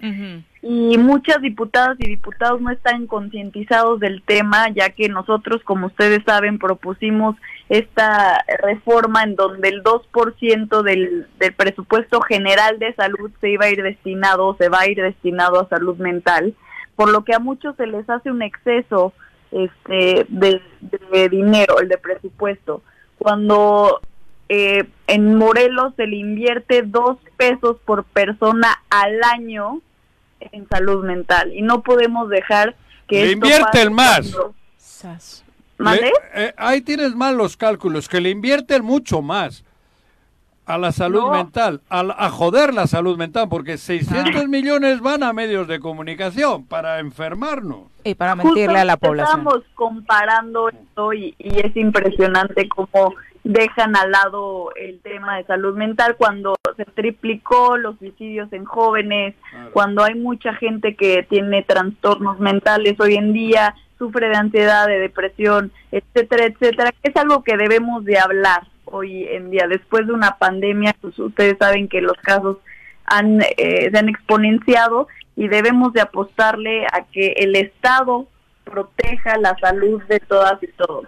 y muchas diputadas y diputados no están concientizados del tema, ya que nosotros, como ustedes saben, propusimos esta reforma en donde el 2% del, del presupuesto general de salud se iba a ir destinado, se va a ir destinado a salud mental, por lo que a muchos se les hace un exceso este de, de dinero, el de presupuesto. Cuando eh, en Morelos se le invierte dos pesos por persona al año en salud mental y no podemos dejar que... Le invierten más. Eh, ahí tienes mal los cálculos, que le invierten mucho más a la salud mental, a, joder la salud mental, porque 600 ah. millones van a medios de comunicación para enfermarnos. Y para mentirle a la población. Estamos comparando esto y, y es impresionante cómo dejan al lado el tema de salud mental cuando se triplicó los suicidios en jóvenes, cuando hay mucha gente que tiene trastornos mentales hoy en día, sufre de ansiedad, de depresión, etcétera, etcétera, es algo que debemos de hablar hoy en día. Después de una pandemia, pues ustedes saben que los casos han, eh, se han exponenciado y debemos de apostarle a que el Estado proteja la salud de todas y todos.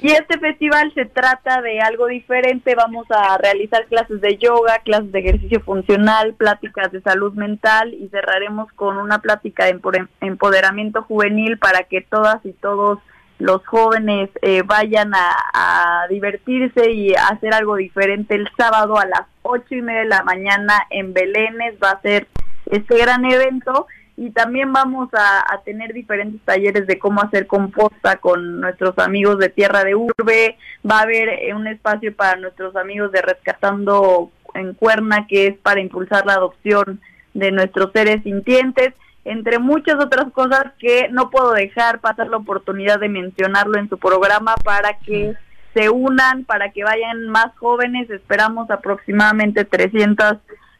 Y este festival se trata de algo diferente, vamos a realizar clases de yoga, clases de ejercicio funcional, pláticas de salud mental y cerraremos con una plática de empoderamiento juvenil para que todas y todos los jóvenes eh, vayan a, divertirse y hacer algo diferente. El sábado a las ocho y media de la mañana en Belénes va a ser este gran evento y también vamos a, tener diferentes talleres de cómo hacer composta con nuestros amigos de Tierra de Urbe, va a haber eh, un espacio para nuestros amigos de Rescatando en Cuerna, que es para impulsar la adopción de nuestros seres sintientes, entre muchas otras cosas que no puedo dejar pasar la oportunidad de mencionarlo en su programa para que se unan, para que vayan más jóvenes, esperamos aproximadamente 300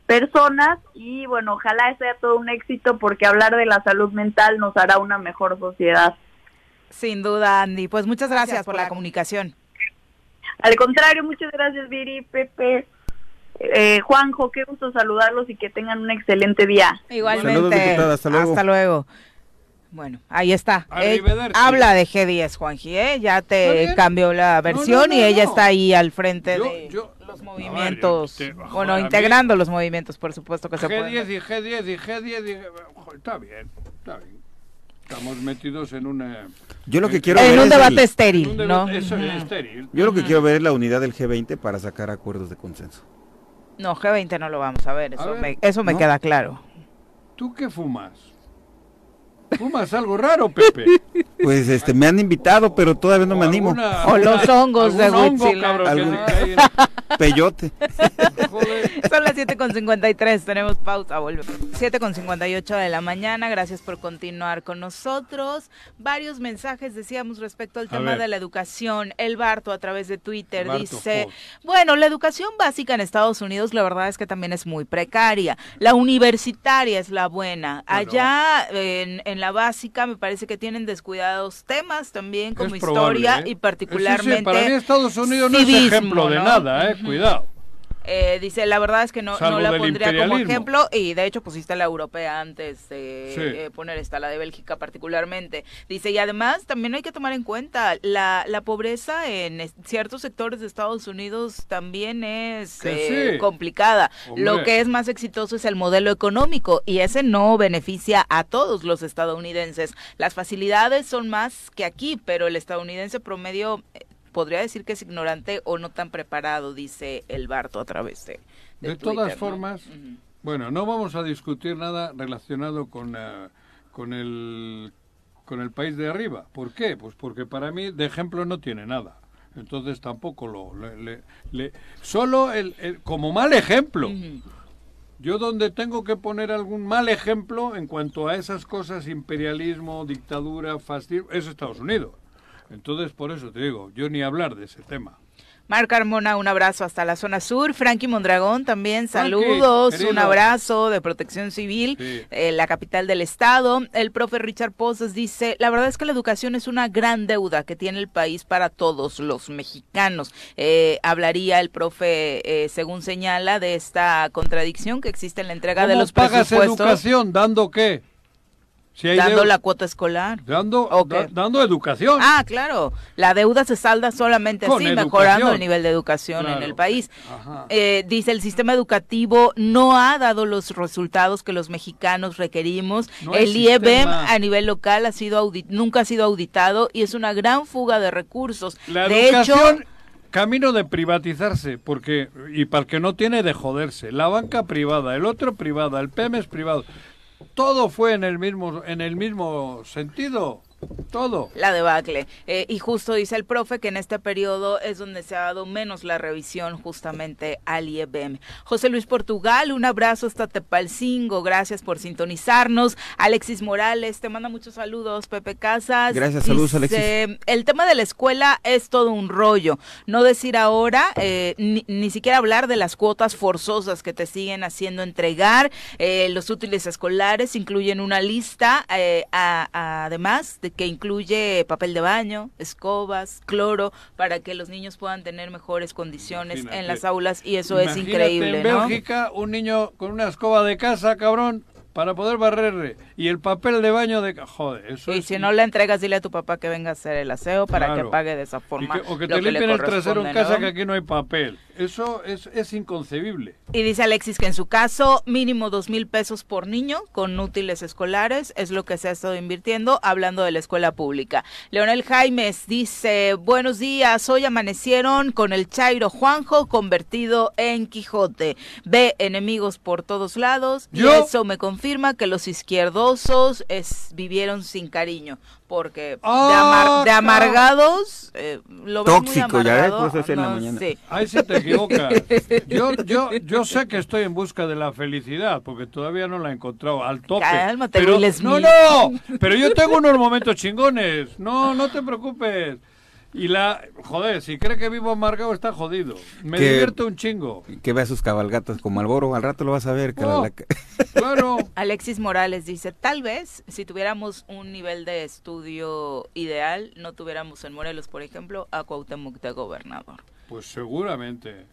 personas y bueno, ojalá sea todo un éxito porque hablar de la salud mental nos hará una mejor sociedad. Sin duda, Andy. Pues muchas gracias, por la comunicación. Al contrario, muchas gracias, Viri, Pepe. Eh, Juanjo, qué gusto saludarlos y que tengan un excelente día. Igualmente. hasta, luego. hasta luego. Bueno, ahí está. Eh, habla de G10, Juanji, ¿eh? Ya te cambió la versión y ella está ahí al frente de los movimientos. bueno, integrando los movimientos, por supuesto que se puede. G10 y G10 y G10 está bien, está bien. Estamos metidos en una... Yo lo que quiero en un debate estéril, ¿no? estéril. Yo lo que quiero ver es la unidad del G20 para sacar acuerdos de consenso. No, G20 no lo vamos a ver, eso me, eso me queda claro. ¿Tú qué fumas? ¿Fumas algo raro, Pepe? Pues este, me han invitado, pero todavía no me animo. o los hongos de Huitzilán. Peyote. Son las 7.53, tenemos pausa, volvemos. 7.58 de la mañana, gracias por continuar con nosotros. Varios mensajes decíamos respecto al tema de la educación. El Barto a través de Twitter dice, bueno, la educación básica en Estados Unidos la verdad es que también es muy precaria. La universitaria es la buena. Allá en, en la básica me parece que tienen temas también como historia ¿eh? y particularmente... para mí Estados Unidos no es ejemplo de nada, eh, cuidado. Eh, dice, la verdad es que no, no la pondría como ejemplo y de hecho pusiste la europea antes de eh, poner esta, la de Bélgica particularmente. Dice, y además también hay que tomar en cuenta, la, la pobreza en ciertos sectores de Estados Unidos también es eh, complicada. Lo que es más exitoso es el modelo económico y ese no beneficia a todos los estadounidenses. Las facilidades son más que aquí, pero el estadounidense promedio podría decir que es ignorante o no tan preparado, dice el Barto a través de... De, todas formas, bueno, no vamos a discutir nada relacionado con, eh, con, el, con el país de arriba. ¿Por qué? Pues porque para mí de ejemplo no tiene nada. Entonces tampoco lo... Le, solo el, como mal ejemplo. Yo donde tengo que poner algún mal ejemplo en cuanto a esas cosas, imperialismo, dictadura, fastidio, es Estados Unidos. Entonces, por eso te digo, yo ni hablar de ese tema. Marc Carmona, un abrazo hasta la zona sur. Frankie Mondragón también, saludos, un abrazo de protección civil, eh, la capital del estado. El profe Richard Pozas dice, la verdad es que la educación es una gran deuda que tiene el país para todos los mexicanos. Eh, hablaría el profe, eh, según señala, de esta contradicción que existe en la entrega de los pagas educación dando qué? Dando la cuota escolar. Dando, dando educación. Ah, claro. La deuda se salda solamente así, mejorando el nivel de educación en el país. Eh, dice, el sistema educativo no ha dado los resultados que los mexicanos requerimos. el IEBEM a nivel local ha sido nunca ha sido auditado y es una gran fuga de recursos. La de educación... Hecho, camino de privatizarse, porque y para el que no tiene de joderse, la banca privada, el otro privada, el PEM es privado todo fue en el mismo, en el mismo sentido todo. La debacle. Eh, y justo dice el profe que en este periodo es donde se ha dado menos la revisión justamente al IEBM. José Luis Portugal, un abrazo hasta Tepalcingo, gracias por sintonizarnos. Alexis Morales, te manda muchos saludos. Pepe Casas. Gracias, saludos Alexis. El tema de la escuela es todo un rollo. No decir ahora, eh, ni, siquiera hablar de las cuotas forzosas que te siguen haciendo entregar. Eh, los útiles escolares incluyen una lista, además de que incluye papel de baño, escobas, cloro, para que los niños puedan tener mejores condiciones en las aulas y eso es increíble. En Bélgica, un niño con una escoba de casa, cabrón, para poder barrer y el papel de baño de joder eso y si no le entregas dile a tu papá que venga a hacer el aseo para que pague de esa forma o que te limpien el trasero en casa que aquí no hay papel eso es, es inconcebible. Y dice Alexis que en su caso mínimo dos mil pesos por niño con útiles escolares es lo que se ha estado invirtiendo hablando de la escuela pública. Leonel Jaimes dice buenos días hoy amanecieron con el Chairo Juanjo convertido en Quijote. Ve enemigos por todos lados y eso me confirma que los izquierdosos es, vivieron sin cariño, porque de, ah, amargados eh, lo Tóxico, ya ves, pues en la mañana. Ahí sí te equivocas. Yo, yo, yo sé que estoy en busca de la felicidad, porque todavía no la he encontrado al tope. Cálmate, pero, Will no, Smith. no, pero yo tengo unos momentos chingones. No, no te preocupes. Y la, joder, si cree que vivo amargado está jodido. Me Que- divierto un chingo. Que vea sus cabalgatas como Alboro, al rato lo vas a ver. que la- Oh. la- Claro. Alexis Morales dice, tal vez si tuviéramos un nivel de estudio ideal, no tuviéramos en Morelos, por ejemplo, a Cuauhtémoc de gobernador. Pues seguramente,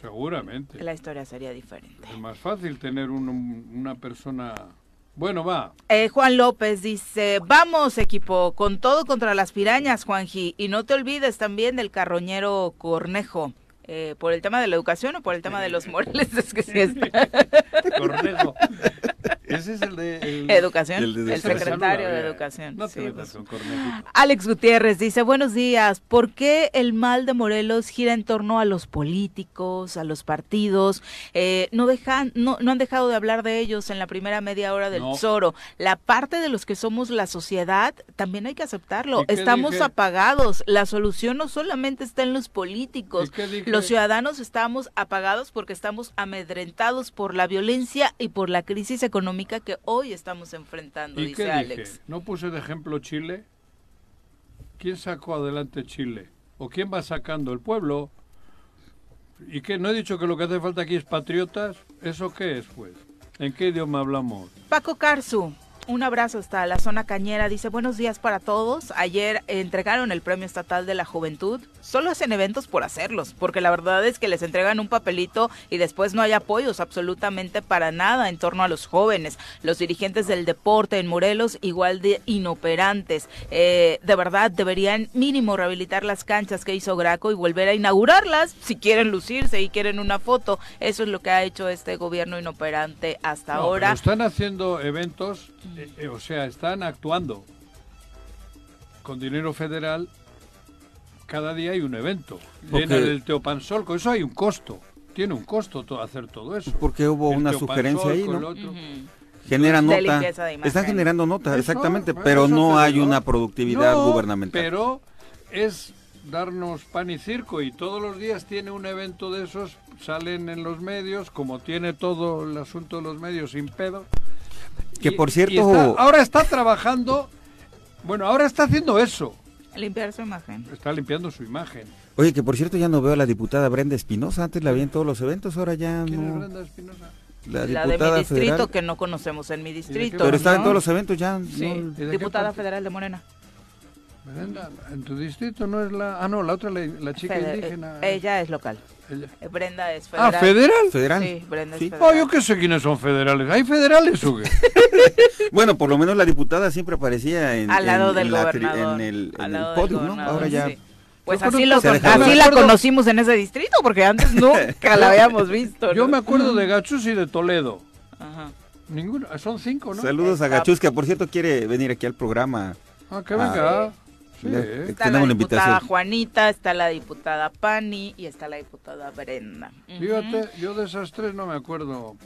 seguramente. La historia sería diferente. Es más fácil tener un- un- una persona... Bueno, va. Eh, Juan López dice, vamos equipo, con todo contra las pirañas, Juanji, y no te olvides también del carroñero Cornejo. Eh, ¿Por el tema de la educación o por el tema de los Moreles? Es que sí está. Cornejo. Ese es el de... el- Educación, El el, de educación. secretario de Educación. No sí, pues. con. Alex Gutiérrez dice, buenos días, ¿por qué el mal de Morelos gira en torno a los políticos, a los partidos? Eh, no, dejan, no, no han dejado de hablar de ellos en la primera media hora del No. La parte de los que somos la sociedad, también hay que aceptarlo. ¿Y qué Estamos dije? apagados. La solución no solamente está en los políticos. Los ciudadanos estamos apagados porque estamos amedrentados por la violencia y por la crisis económica que hoy estamos enfrentando, ¿Y dice qué Alex. dije? ¿No puse de ejemplo Chile? ¿Quién sacó adelante Chile? ¿O quién va sacando? ¿El pueblo? ¿Y qué? ¿No he dicho que lo que hace falta aquí es patriotas? ¿Eso qué es, pues? ¿En qué idioma hablamos? Paco Carzu, un abrazo hasta la zona cañera. Dice, buenos días para todos. Ayer entregaron el Premio Estatal de la Juventud. Solo hacen eventos por hacerlos, porque la verdad es que les entregan un papelito y después no hay apoyos absolutamente para nada en torno a los jóvenes. Los dirigentes del deporte en Morelos igual de inoperantes. Eh, de verdad, deberían mínimo rehabilitar las canchas que hizo Graco y volver a inaugurarlas si quieren lucirse y quieren una foto. Eso es lo que ha hecho este gobierno inoperante hasta No, ahora. están haciendo eventos, eh, eh, o sea, están actuando con dinero federal. Cada día hay un evento. Porque- Llenan el Teopansol, con eso hay un costo. Tiene un costo to- hacer todo eso. Porque hubo El una Teopansol sugerencia ahí, ¿no? Genera De nota. Están generando nota, Eso, exactamente, pero no hay digo. una productividad No, gubernamental. Pero es darnos pan y circo y todos los días tiene un evento de esos, salen en los medios, como tiene todo el asunto de los medios sin pedo. Que Y- por cierto- está- ahora está trabajando, bueno, ahora está haciendo eso, Limpiar su imagen. está limpiando su imagen. Oye, que por cierto ya no veo a la diputada Brenda Espinosa, antes la vi en todos los eventos, ahora ya ¿Quién es no. Brenda Espinosa? La La de mi diputada distrito federal. que no conocemos en mi distrito. Pero está en todos los eventos ya. Sí, no- ¿Y de qué diputada federal de Morena. Brenda, en tu distrito no es la... Ah, no, la otra, la, la chica indígena. ella es local. Eh, Brenda es Ah, federal. ¿federal? ¿Federal? Sí, Brenda Sí. es Oh, federal. yo qué sé quiénes son federales. ¿Hay federales o qué? Bueno, por lo menos la diputada siempre aparecía en, Al lado en- del en la tri- gobernador. en el, en podio, ¿no? Ahora ya. sí. Pues Yo así, lo así la acuerdo- conocimos en ese distrito, porque antes nunca la habíamos visto. ¿no? Yo me acuerdo de Gachus y de Toledo. Ajá. Ninguno, son cinco, ¿no? Saludos a Gachus, que por cierto quiere venir aquí al programa. Ah, que Ah, venga. Sí. Le- Está Tenemos la diputada invitación. Juanita, está la diputada Pani y está la diputada Brenda. Fíjate, yo de esas tres no me acuerdo.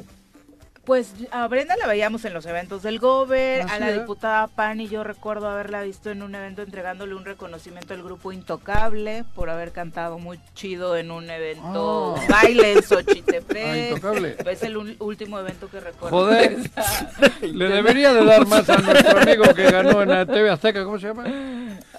Pues a Brenda la veíamos en los eventos del Gober, a la es. diputada Pani yo recuerdo haberla visto en un evento entregándole un reconocimiento al grupo Intocable por haber cantado muy chido en un evento Ah. baile en Ah, Xochitepec. Intocable. es el último evento que recuerdo. Joder, le debería de dar más a nuestro amigo que ganó en la TV Azteca, ¿cómo se llama?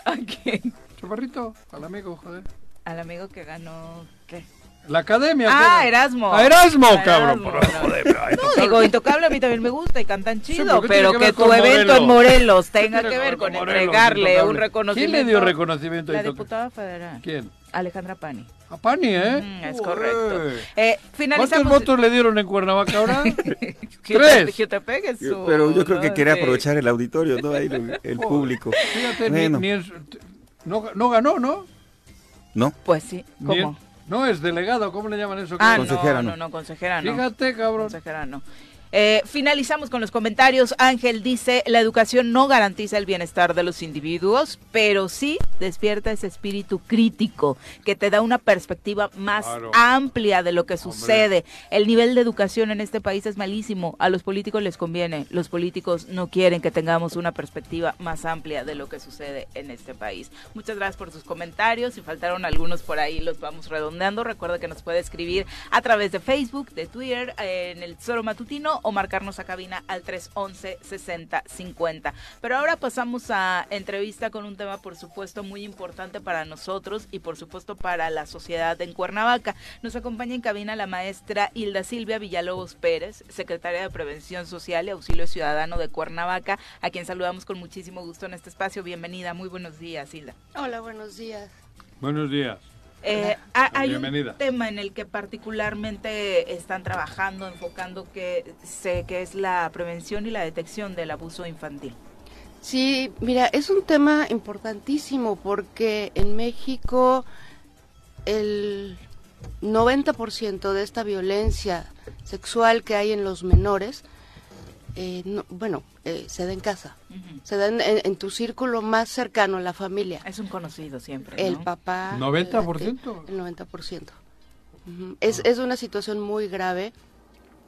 ¿A quién? Chaparrito, al amigo, joder. Al amigo que ganó, ¿qué? La academia. Ah. Erasmo. A Erasmo, A cabrón. Erasmo, por- no. joder, total. digo, Intocable a mí también me gusta y cantan chido, pero ¿qué pero tiene que tu evento en Morelos? Morelos ¿Qué tenga que ver con Morelos, entregarle Intocable? un reconocimiento. ¿Quién le dio reconocimiento a La Intocable? diputada federal. ¿Quién? Alejandra Pani. A Pani, ¿eh? Mm, es correcto. Eh, ¿Cuántos finalizamos. votos le dieron en Cuernavaca ahora? Tres. Jutepec es su- Pero yo creo que ¿no? quería Sí. aprovechar el auditorio, ¿no? Ahí el, el público. Fíjate, Bueno. ni, su- no, no ganó, ¿no? ¿No? Pues sí, ¿cómo? No, es delegado, ¿cómo le llaman eso? Ah, Consejera, no, no. no, no, consejera no. Fíjate, cabrón. Consejera no. Eh, finalizamos con los comentarios. Ángel dice, la educación no garantiza el bienestar de los individuos, pero sí despierta ese espíritu crítico que te da una perspectiva más amplia de lo que sucede. El nivel de educación en este país es malísimo. A los políticos les conviene. Los políticos no quieren que tengamos una perspectiva más amplia de lo que sucede en este país. Muchas gracias por sus comentarios. Si faltaron algunos por ahí, los vamos redondeando. Recuerda que nos puede escribir a través de Facebook, de Twitter, en el Tesoro Matutino o marcarnos a cabina al 311-6050. Pero ahora pasamos a entrevista con un tema, por supuesto, muy importante para nosotros y, por supuesto, para la sociedad en Cuernavaca. Nos acompaña en cabina la maestra Hilda Silvia Villalobos Pérez, secretaria de Prevención Social y Auxilio Ciudadano de Cuernavaca, a quien saludamos con muchísimo gusto en este espacio. Bienvenida, muy buenos días, Hilda. Hola, buenos días. Buenos días. Eh, hay un tema en el que particularmente están trabajando, enfocando que sé que es la prevención y la detección del abuso infantil. Sí, mira, es un tema importantísimo porque en México el 90% de esta violencia sexual que hay en los menores eh, bueno, eh, se da en casa, se da en, tu círculo más cercano, la familia. Es un conocido siempre. El papá. ¿90%? El, 90%. es, es una situación muy grave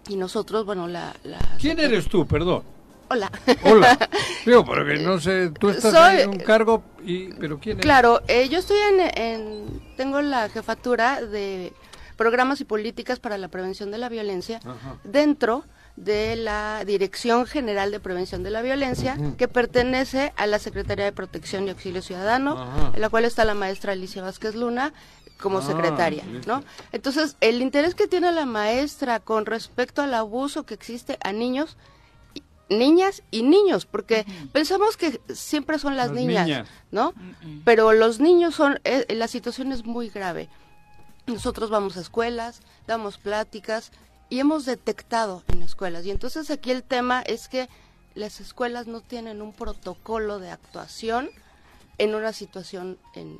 y nosotros, bueno, la... ¿Quién eres tú, perdón? Hola. Hola. Digo, porque no sé, tú estás en un cargo, y, pero ¿quién es? Claro, eh, yo estoy en, tengo la jefatura de programas y políticas para la prevención de la violencia dentro de la Dirección General de Prevención de la Violencia, que pertenece a la Secretaría de Protección y Auxilio Ciudadano, en la cual está la maestra Alicia Vázquez Luna como ah, secretaria, ¿no? Entonces, el interés que tiene la maestra con respecto al abuso que existe a niños, niñas y niños, porque pensamos que siempre son las, niñas, ¿no? Pero los niños son, eh, la situación es muy grave. Nosotros vamos a escuelas, damos pláticas y hemos detectado en escuelas. Y entonces aquí el tema es que las escuelas no tienen un protocolo de actuación en una situación en,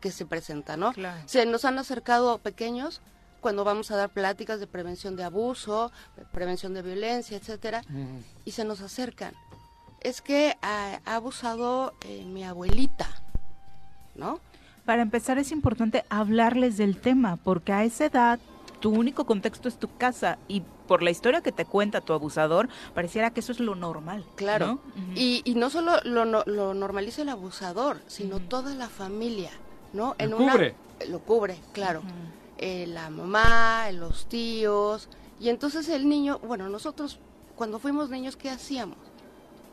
que se presenta, ¿no? Se nos han acercado pequeños cuando vamos a dar pláticas de prevención de abuso, prevención de violencia, etcétera, y se nos acercan. Es que ha, abusado eh, mi abuelita, ¿no? Para empezar es importante hablarles del tema, porque a esa edad tu único contexto es tu casa y por la historia que te cuenta tu abusador, pareciera que eso es lo normal. Claro. y, y, no solo lo, lo, normaliza el abusador, sino toda la familia, ¿no? En ¿Lo cubre? Lo cubre, claro. Eh, la mamá, los tíos. Y entonces el niño, bueno, nosotros cuando fuimos niños, ¿qué hacíamos?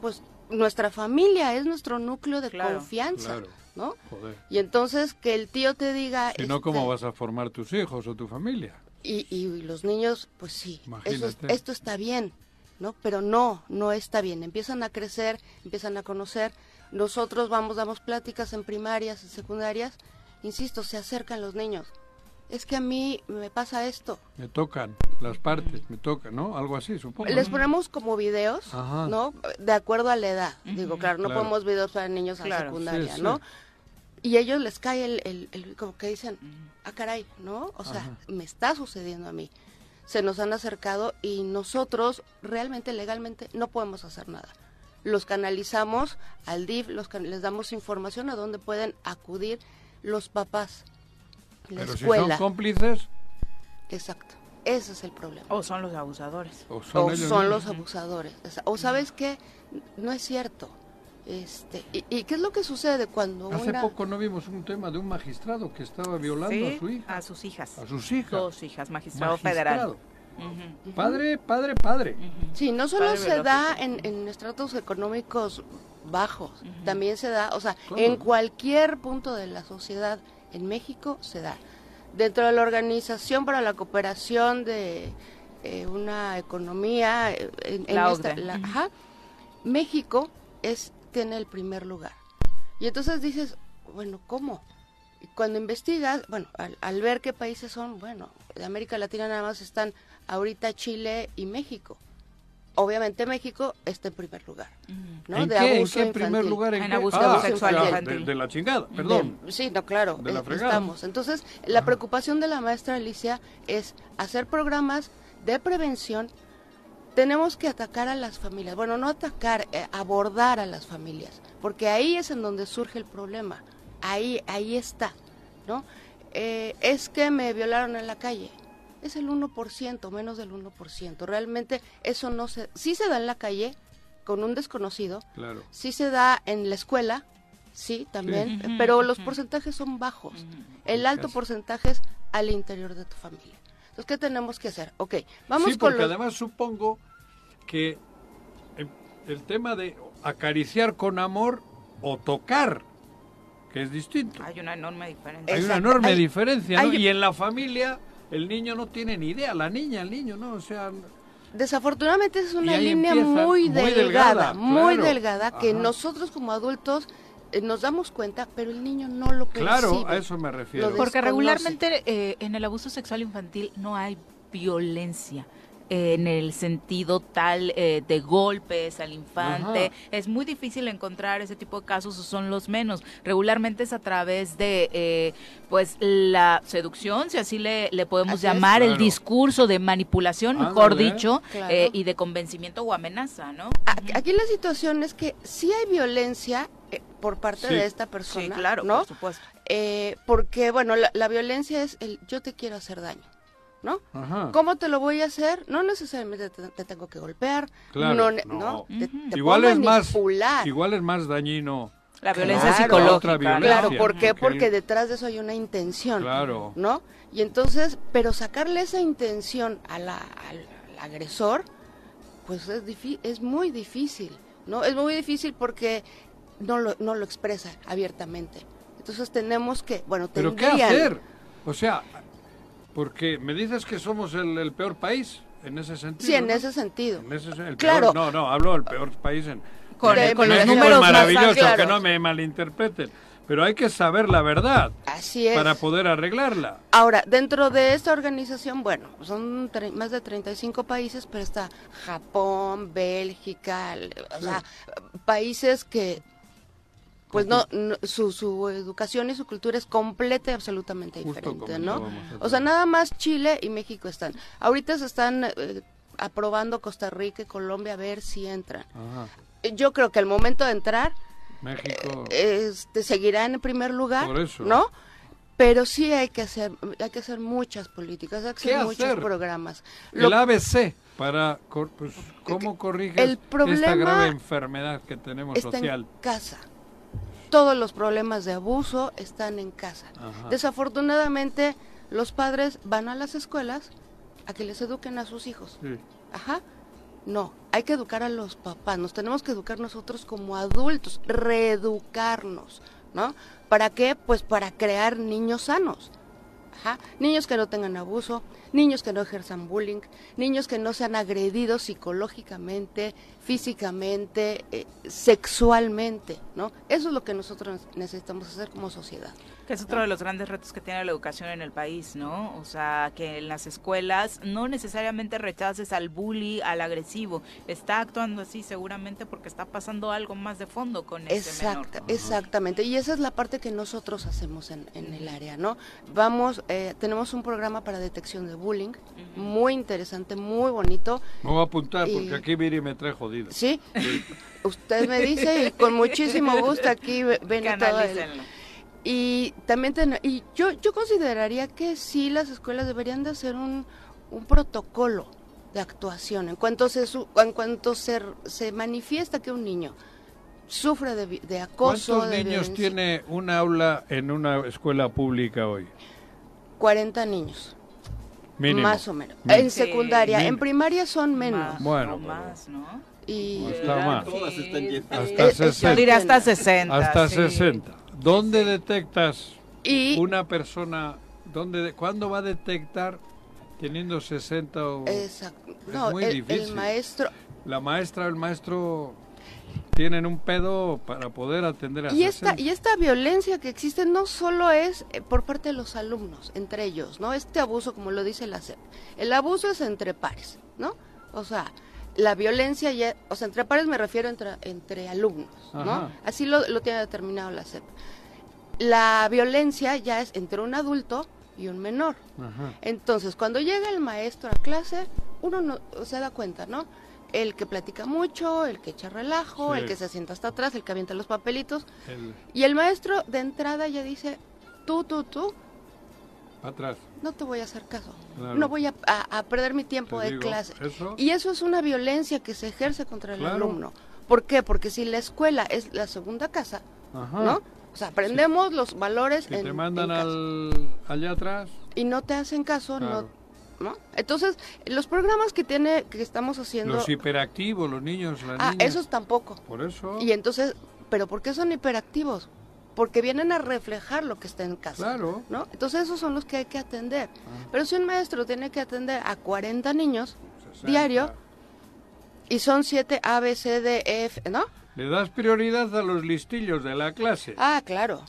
Pues nuestra familia es nuestro núcleo de confianza. ¿no? Joder. Y entonces que el tío te diga... Si no, ¿cómo este vas a formar tus hijos o tu familia? Y, los niños, pues sí, esto está bien, ¿no? Pero no, no está bien. Empiezan a crecer, empiezan a conocer. Nosotros vamos, damos pláticas en primarias, en secundarias. Insisto, se acercan los niños. Es que a mí me pasa esto. Me tocan las partes, me tocan, ¿no? Algo así, supongo. Les ponemos como videos, ¿no? De acuerdo a la edad. Digo, claro, no ponemos videos para niños a secundaria, ¿no? Y ellos les cae el, como que dicen, ah, caray, ¿no? O sea, me está sucediendo a mí. Se nos han acercado y nosotros realmente legalmente no podemos hacer nada. Los canalizamos al DIF, los les damos información a dónde pueden acudir los papás. La Pero si son cómplices. Exacto. Ese es el problema. O son los abusadores. O son, los abusadores. O sabes qué, no es cierto. Este, y, qué es lo que sucede cuando Hace poco no vimos un tema de un magistrado que estaba violando a su hija. A sus hijas. A sus hijas. Dos hijas, magistrado, federal. Padre, padre, padre. Sí, no solo se da en, estratos económicos bajos, también se da, o sea, en cualquier punto de la sociedad en México se da. Dentro de la Organización para la Cooperación de eh, una Economía, eh, en, esta, México es tiene el primer lugar. Y entonces dices, bueno, ¿cómo? Y cuando investigas, bueno, al, ver qué países son, bueno, de América Latina nada más están ahorita Chile y México. Obviamente México está en primer lugar. ¿no? ¿En, de qué, ¿En qué primer lugar? En, abuso ah, sexual De, la chingada, perdón. sí, no, claro, de la eh, estamos. Entonces, la preocupación de la maestra Alicia es hacer programas de prevención tenemos que atacar a las familias. Bueno, no atacar, eh, abordar a las familias, porque ahí es en donde surge el problema. Ahí, ahí está, ¿no? Eh, es que me violaron en la calle. Es el 1%, menos del 1%. Realmente eso no se... Sí se da en la calle con un desconocido. Claro. Sí se da en la escuela, sí, también. pero los porcentajes son bajos. El alto porcentaje es al interior de tu familia. Entonces, ¿qué tenemos que hacer? Ok, vamos sí, porque además supongo que el tema de acariciar con amor o tocar, que es distinto. Hay una enorme diferencia. Hay una enorme diferencia, ¿no? Y en la familia el niño no tiene ni idea, la niña, el niño, ¿no? O sea... Desafortunadamente es una línea muy, delgada, muy delgada, que nosotros como adultos eh, nos damos cuenta, pero el niño no lo percibe. Claro, a eso me refiero. Porque regularmente eh, en el abuso sexual infantil no hay violencia en el sentido tal eh, de golpes al infante. Es muy difícil encontrar ese tipo de casos, o son los menos. Regularmente es a través de, eh, pues, la seducción, si así le, le podemos llamar, el discurso de manipulación, mejor dicho, eh, y de convencimiento o amenaza, ¿no? Aquí la situación es que si hay violencia por parte de esta persona, sí, claro, ¿no? por supuesto. porque, bueno, la, la violencia es el yo te quiero hacer daño. ¿No? ¿Cómo te lo voy a hacer? No necesariamente te, tengo que golpear, no, no. igual es más igual es más dañino la violencia psicológica. claro, ¿por qué? Porque detrás de eso hay una intención, claro. ¿no? Y entonces, pero sacarle esa intención a la, al, agresor, pues es, es muy difícil, ¿no? Es muy difícil porque no lo, no lo expresa abiertamente. Entonces tenemos que, bueno, ¿Pero qué hacer? O sea, porque me dices que somos el, peor país en ese sentido. Sí, en ese sentido. claro. no, no, hablo del peor país en. Con, los números maravilloso, que no me malinterpreten. Pero hay que saber la verdad. Así es. Para poder arreglarla. Ahora, dentro de esta organización, bueno, son más de 35 países, pero está Japón, Bélgica, o sea, países que pues no, su, su, educación y su cultura es completa y absolutamente diferente, ¿no? O sea, nada más Chile y México están. Ahorita se están eh, aprobando Costa Rica y Colombia a ver si entran. Yo creo que al momento de entrar, México eh, este, seguirá en primer lugar, ¿no? Pero sí hay que hacer, hay que hacer muchas políticas, hay que hacer muchos programas. El ABC para pues, cómo corrige esta grave enfermedad que tenemos social. En casa todos los problemas de abuso están en casa. Desafortunadamente, los padres van a las escuelas a que les eduquen a sus hijos. Ajá. No, hay que educar a los papás, nos tenemos que educar nosotros como adultos, reeducarnos, ¿no? ¿Para qué? Pues para crear niños sanos. Ajá. Niños que no tengan abuso, niños que no ejerzan bullying, niños que no sean agredidos psicológicamente, físicamente, eh, sexualmente, ¿no? Eso es lo que nosotros necesitamos hacer como sociedad. Que es otro de los grandes retos que tiene la educación en el país, ¿no? O sea, que en las escuelas no necesariamente rechaces al bully, al agresivo. Está actuando así seguramente porque está pasando algo más de fondo con ese menor. Exactamente. Y esa es la parte que nosotros hacemos en, el área, ¿no? Vamos, eh, tenemos un programa para detección de bullying, muy interesante, muy bonito. Me voy a apuntar porque aquí Miri me trae jodido. ¿Sí? Usted me dice y con muchísimo gusto aquí ven todo y también y yo yo consideraría que sí las escuelas deberían de hacer un, un protocolo de actuación en cuanto se en cuanto se, se manifiesta que un niño sufre de, de acoso ¿Cuántos niños tiene un aula en una escuela pública hoy 40 niños más o menos. En secundaria en primaria son menos. bueno más no y hasta más hasta 60 hasta 60 hasta 60 ¿Dónde detectas una persona? ¿dónde, ¿Cuándo va a detectar teniendo 60 o...? Exacto. Es muy difícil. El maestro... La maestra o el maestro tienen un pedo para poder atender a y esta y esta violencia que existe no solo es eh, por parte de los alumnos entre ellos no este abuso como lo dice la SEP el abuso es entre pares no o sea la violencia ya o sea entre pares me refiero entre entre alumnos no así lo, lo tiene determinado la SEP la violencia ya es entre un adulto y un menor. Entonces, cuando llega el maestro a clase, uno no, se da cuenta, ¿no? El que platica mucho, el que echa relajo, el que se sienta hasta atrás, el que avienta los papelitos. Y el maestro de entrada ya dice, tú, tú, tú. Atrás. No te voy a hacer caso. No voy a, perder mi tiempo de clase. Y eso es una violencia que se ejerce contra el alumno. ¿Por qué? Porque si la escuela es la segunda casa, ¿no? O sea, aprendemos los valores en, te mandan allá atrás. Y no te hacen caso, no, ¿no? Entonces, los programas que tiene, que estamos haciendo... Los hiperactivos, los niños, las Ah, esos tampoco. Por eso. Y entonces, ¿pero por qué son hiperactivos? Porque vienen a reflejar lo que está en casa. Claro. ¿no? Entonces, esos son los que hay que atender. Ah. Pero si un maestro tiene que atender a 40 niños diario, y son 7 A, B, C, D, E, F, ¿no? Le das prioridad a los listillos de la clase. Ah, claro.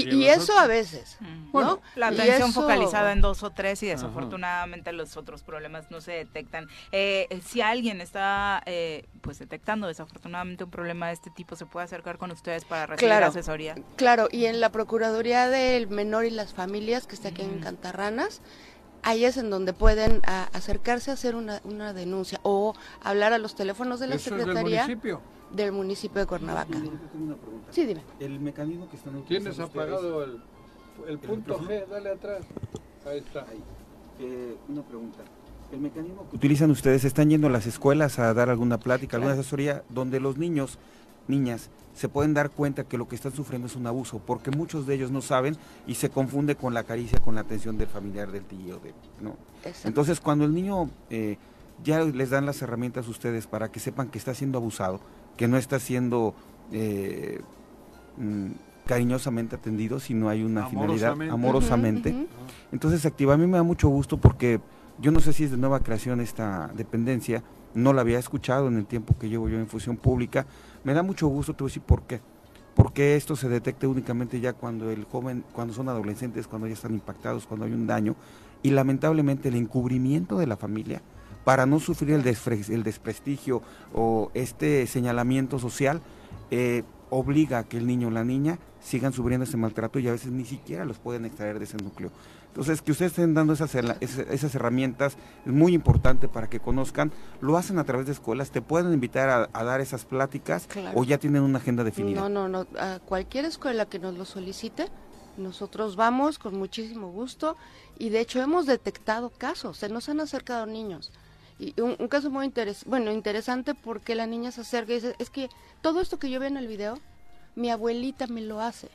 Y, eso a veces, mm. ¿no? la atención focalizada en dos o tres y desafortunadamente los otros problemas no se detectan. Eh, si alguien está eh, pues detectando desafortunadamente un problema de este tipo, ¿se puede acercar con ustedes para recibir asesoría? Claro, y en la Procuraduría del Menor y las Familias, que está aquí en Cantarranas, ahí es en donde pueden acercarse a hacer una, una, denuncia o hablar a los teléfonos de la Secretaría. municipio? Del municipio de Cuernavaca. Sí, dime. El mecanismo que están ¿Tienes apagado el, el punto G? Dale atrás. Ahí está. Eh, una pregunta. El mecanismo que utilizan ustedes, ¿están yendo a las escuelas a dar alguna plática, alguna asesoría, donde los niños, niñas, se pueden dar cuenta que lo que están sufriendo es un abuso, porque muchos de ellos no saben y se confunde con la caricia, con la atención del familiar, del tío, de, ¿no? Entonces, cuando el niño eh, ya les dan las herramientas a ustedes para que sepan que está siendo abusado, que no está siendo eh, mm, cariñosamente atendido, sino hay una finalidad amorosamente. Entonces, activa a mí me da mucho gusto porque yo no sé si es de nueva creación esta dependencia, no la había escuchado en el tiempo que llevo yo en fusión pública. Me da mucho gusto, te voy a decir por qué. Porque esto se detecta únicamente ya cuando el joven, cuando son adolescentes, cuando ya están impactados, cuando hay un daño. Y lamentablemente el encubrimiento de la familia, para no sufrir el, el desprestigio o este señalamiento social, eh, obliga a que el niño o la niña sigan sufriendo ese maltrato y a veces ni siquiera los pueden extraer de ese núcleo. Entonces, que ustedes estén dando esas, esas herramientas es muy importante para que conozcan. Lo hacen a través de escuelas, te pueden invitar a, dar esas pláticas o ya tienen una agenda definida. No, no, no. A cualquier escuela que nos lo solicite, nosotros vamos con muchísimo gusto y de hecho hemos detectado casos, se nos han acercado niños y un, caso muy interes bueno, interesante porque la niña se acerca y dice, es que todo esto que yo veo en el video, mi abuelita me lo hace.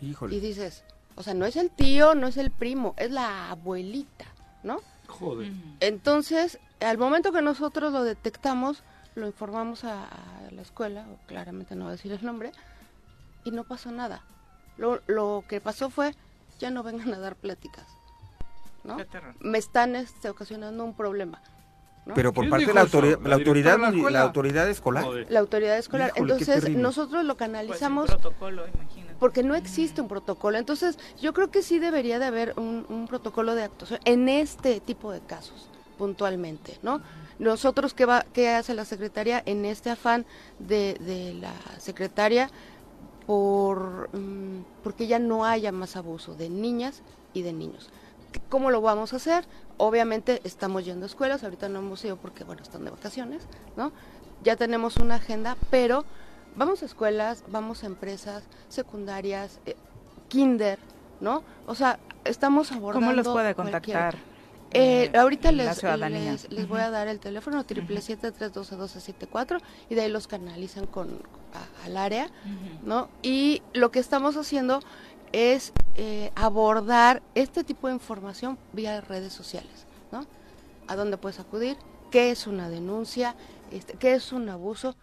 Y dices, o sea, no es el tío, no es el primo, es la abuelita, ¿no? Joder. Entonces, al momento que nosotros lo detectamos, lo informamos a, la escuela, claramente no voy a decir el nombre, y no pasó nada. Lo, lo que pasó fue, ya no vengan a dar pláticas, ¿no? Me están este, ocasionando un problema. Pero por parte de la, autoridad, la, autoridad, la, autoridad escolar. La autoridad escolar. Entonces, nosotros lo canalizamos. Pues porque no existe un protocolo. Entonces, yo creo que sí debería de haber un, protocolo de actuación en este tipo de casos, puntualmente, ¿no? Nosotros, ¿qué, va, qué hace la secretaria en este afán de, de la secretaria por mm, porque ya no haya más abuso de niñas y de niños? ¿Cómo lo vamos a hacer? Obviamente estamos yendo a escuelas, ahorita no hemos ido porque, bueno, están de vacaciones, ¿no? Ya tenemos una agenda, pero vamos a escuelas, vamos a empresas secundarias, eh, kinder, ¿no? O sea, estamos abordando... ¿Cómo los puede contactar? Eh, eh, ahorita les, les, voy a dar el teléfono, triple siete tres doce siete cuatro y de ahí los canalizan con al área, ¿no? Y lo que estamos haciendo es eh, abordar este tipo de información vía redes sociales, ¿no? ¿A dónde puedes acudir? ¿Qué es una denuncia? Este, ¿Qué es un abuso?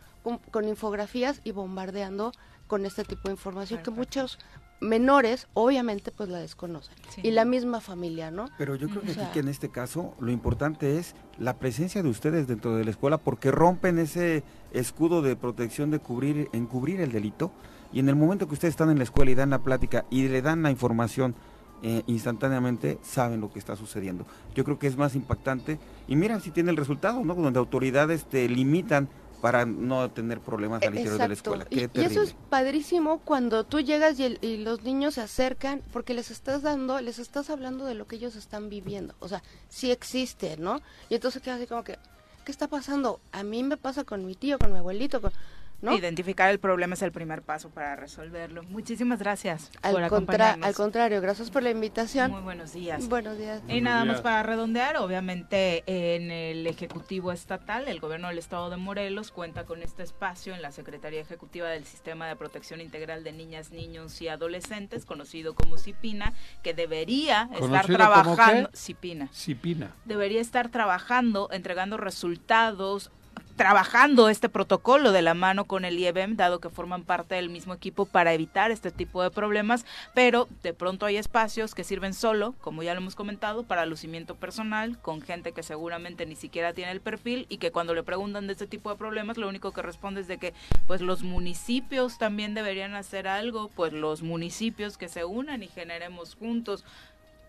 Con, infografías y bombardeando con este tipo de información que muchos menores obviamente pues la desconocen y la misma familia, ¿no? Pero yo creo que, aquí, que en este caso lo importante es la presencia de ustedes dentro de la escuela porque rompen ese escudo de protección de cubrir encubrir el delito y en el momento que ustedes están en la escuela y dan la plática y le dan la información eh, instantáneamente, saben lo que está sucediendo. Yo creo que es más impactante. Y mira si tiene el resultado, ¿no? Donde autoridades te limitan para no tener problemas al interior de la escuela. y, eso es padrísimo cuando tú llegas y, y, los niños se acercan porque les estás dando, les estás hablando de lo que ellos están viviendo. O sea, sí existe, ¿no? Y entonces queda así como que, ¿qué está pasando? A mí me pasa con mi tío, con mi abuelito, con Identificar el problema es el primer paso para resolverlo. Muchísimas gracias al por acompañarnos. Al contrario, gracias por la invitación. Muy buenos días. Buenos días. Y nada más para redondear, obviamente en el Ejecutivo Estatal, el Gobierno del Estado de Morelos cuenta con este espacio en la Secretaría Ejecutiva del Sistema de Protección Integral de Niñas, Niños y Adolescentes, conocido como CIPINA, que debería estar trabajando... CIPINA. CIPINA. Debería estar trabajando, entregando resultados, trabajando este protocolo de la mano con el IEBEM, dado que forman parte del mismo equipo para evitar este tipo de problemas, pero de pronto hay espacios que sirven solo, como ya lo hemos comentado, para lucimiento personal, con gente que seguramente ni siquiera tiene el perfil y que cuando le preguntan de este tipo de problemas, lo único que responde es de que pues los municipios también deberían hacer algo, pues los municipios que se unan y generemos juntos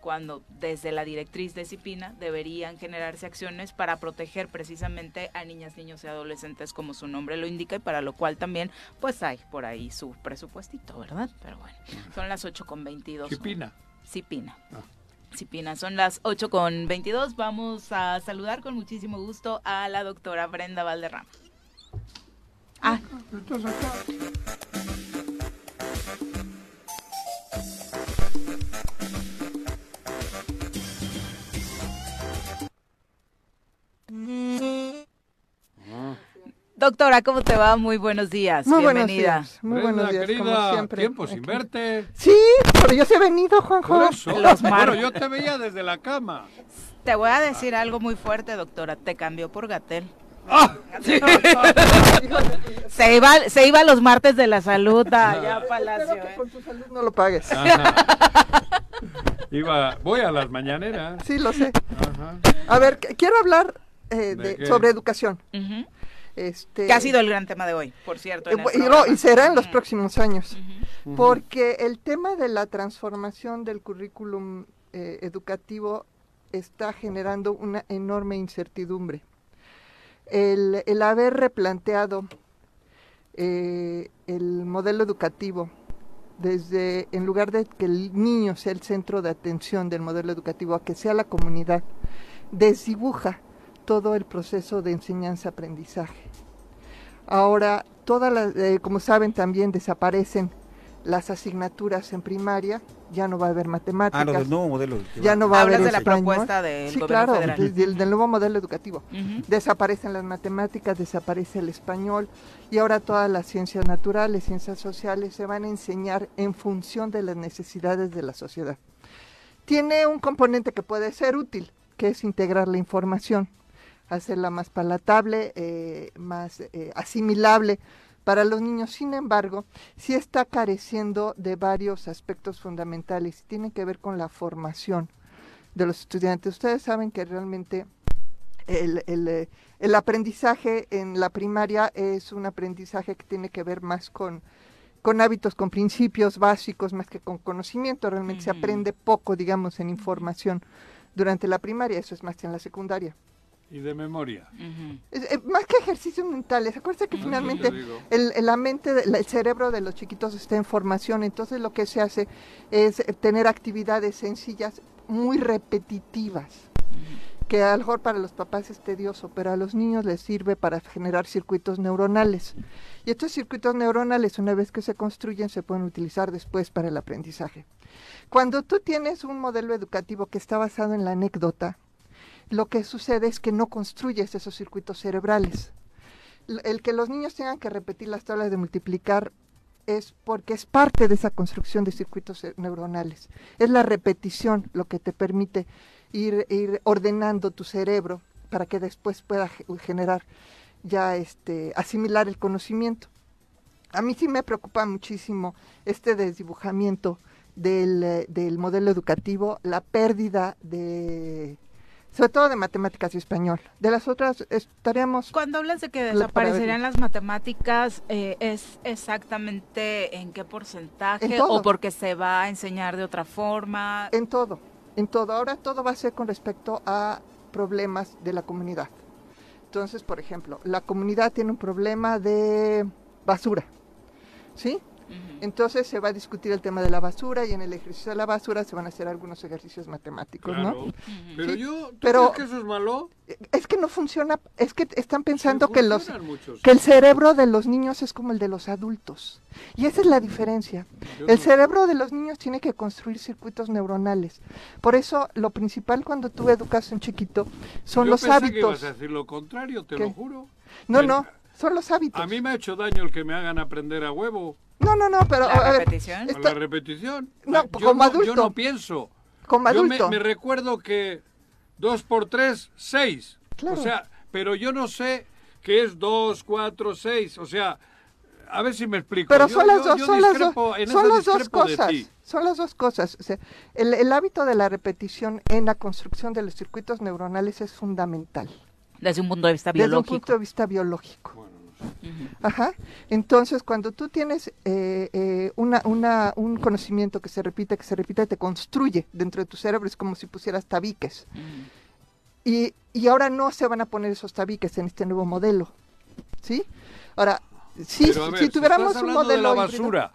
cuando desde la directriz de CIPINA deberían generarse acciones para proteger precisamente a niñas, niños y adolescentes como su nombre lo indica y para lo cual también pues hay por ahí su presupuestito, ¿verdad? Pero bueno, son las 8 con 22. CIPINA. CIPINA. Ah. Cipina. Son las 8 con 22. Vamos a saludar con muchísimo gusto a la doctora Brenda Valderrama. Ah. Doctora, ¿cómo te va? Muy buenos días. Muy Bienvenida. buenos días. Muy buenos días, como siempre. Tiempo sin verte. Sí, pero yo se he venido, Juanjo. Los bueno, yo te veía desde la cama. Te voy a decir algo muy fuerte, doctora. Te cambió por Gatel. ¡Ah! se, iba, se iba los martes de la salud allá a Palacio. ¿eh? Con tu salud no lo pagues. Iba, voy a las mañaneras. Sí, lo sé. Ajá. A ver, quiero hablar eh, de, sobre educación. Este, que ha sido el gran tema de hoy, por cierto. Eh, y, será en los próximos años, porque el tema de la transformación del currículum eh, educativo está generando una enorme incertidumbre. El, el haber replanteado eh, el modelo educativo desde, en lugar de que el niño sea el centro de atención del modelo educativo, a que sea la comunidad, desdibuja todo el proceso de enseñanza-aprendizaje. Ahora, todas las, eh, como saben, también desaparecen las asignaturas en primaria, ya no va a haber matemáticas. Ah, del nuevo modelo. Ya no va a haber de la propuesta del sí, claro, del, nuevo modelo educativo. Desaparecen las matemáticas, desaparece el español y ahora todas las ciencias naturales, ciencias sociales se van a enseñar en función de las necesidades de la sociedad. Tiene un componente que puede ser útil, que es integrar la información hacerla más palatable, eh, más eh, asimilable para los niños. Sin embargo, sí está careciendo de varios aspectos fundamentales y tiene que ver con la formación de los estudiantes. Ustedes saben que realmente el, el, eh, el, aprendizaje en la primaria es un aprendizaje que tiene que ver más con, con hábitos, con principios básicos, más que con conocimiento. Realmente se aprende poco, digamos, en información durante la primaria, eso es más que en la secundaria. Y de memoria. Eh, más que ejercicios mentales. Acuérdense que finalmente el, la mente, el cerebro de los chiquitos está en formación. Entonces lo que se hace es eh, tener actividades sencillas, muy repetitivas. Que a lo mejor para los papás es tedioso, pero a los niños les sirve para generar circuitos neuronales. Y estos circuitos neuronales, una vez que se construyen, se pueden utilizar después para el aprendizaje. Cuando tú tienes un modelo educativo que está basado en la anécdota, lo que sucede es que no construyes esos circuitos cerebrales. El que los niños tengan que repetir las tablas de multiplicar es porque es parte de esa construcción de circuitos neuronales. Es la repetición lo que te permite ir, ordenando tu cerebro para que después pueda generar ya este asimilar el conocimiento. A mí sí me preocupa muchísimo este desdibujamiento del, eh, del modelo educativo, la pérdida de sobre todo de matemáticas y español. De las otras estaríamos... Cuando hablas de que desaparecerían las matemáticas, eh, ¿es exactamente en qué porcentaje o porque se va a enseñar de otra forma? En todo, en todo. Ahora todo va a ser con respecto a problemas de la comunidad. Entonces, por ejemplo, la comunidad tiene un problema de basura, ¿sí? Entonces se va a discutir el tema de la basura y en el ejercicio de la basura se van a hacer algunos ejercicios matemáticos, ¿no? Pero yo, ¿tú que eso es malo? Es que no funciona, es que están pensando que los que el cerebro de los niños es como el de los adultos. Y esa es la diferencia. el cerebro de los niños tiene que construir circuitos neuronales. Por eso lo principal cuando tú educas a un chiquito son los hábitos. Que ibas a decir lo contrario, te lo juro. No, no, son los hábitos. A mí me ha hecho daño el que me hagan aprender a huevo. No, no, no, pero... ¿La repetición? la repetición. No, como adulto. Yo no pienso. Como adulto. Yo me, recuerdo que dos por tres, seis. Claro. O sea, pero yo no sé qué es dos, cuatro, seis. O sea, a ver si me explico. Pero son las dos, son las dos, son las dos cosas. Son las dos cosas. O sea, el, el hábito de la repetición en la construcción de los circuitos neuronales es fundamental. Desde un punto de vista biológico. Desde un punto de vista biológico. Ajá. Entonces, cuando tú tienes eh, eh, una, una, un conocimiento que se repite, que se repite, te construye dentro de tu cerebro, es como si pusieras tabiques. y, y ahora no se van a poner esos tabiques en este nuevo modelo. ¿Sí? Ahora, si, si tuviéramos un modelo. De la basura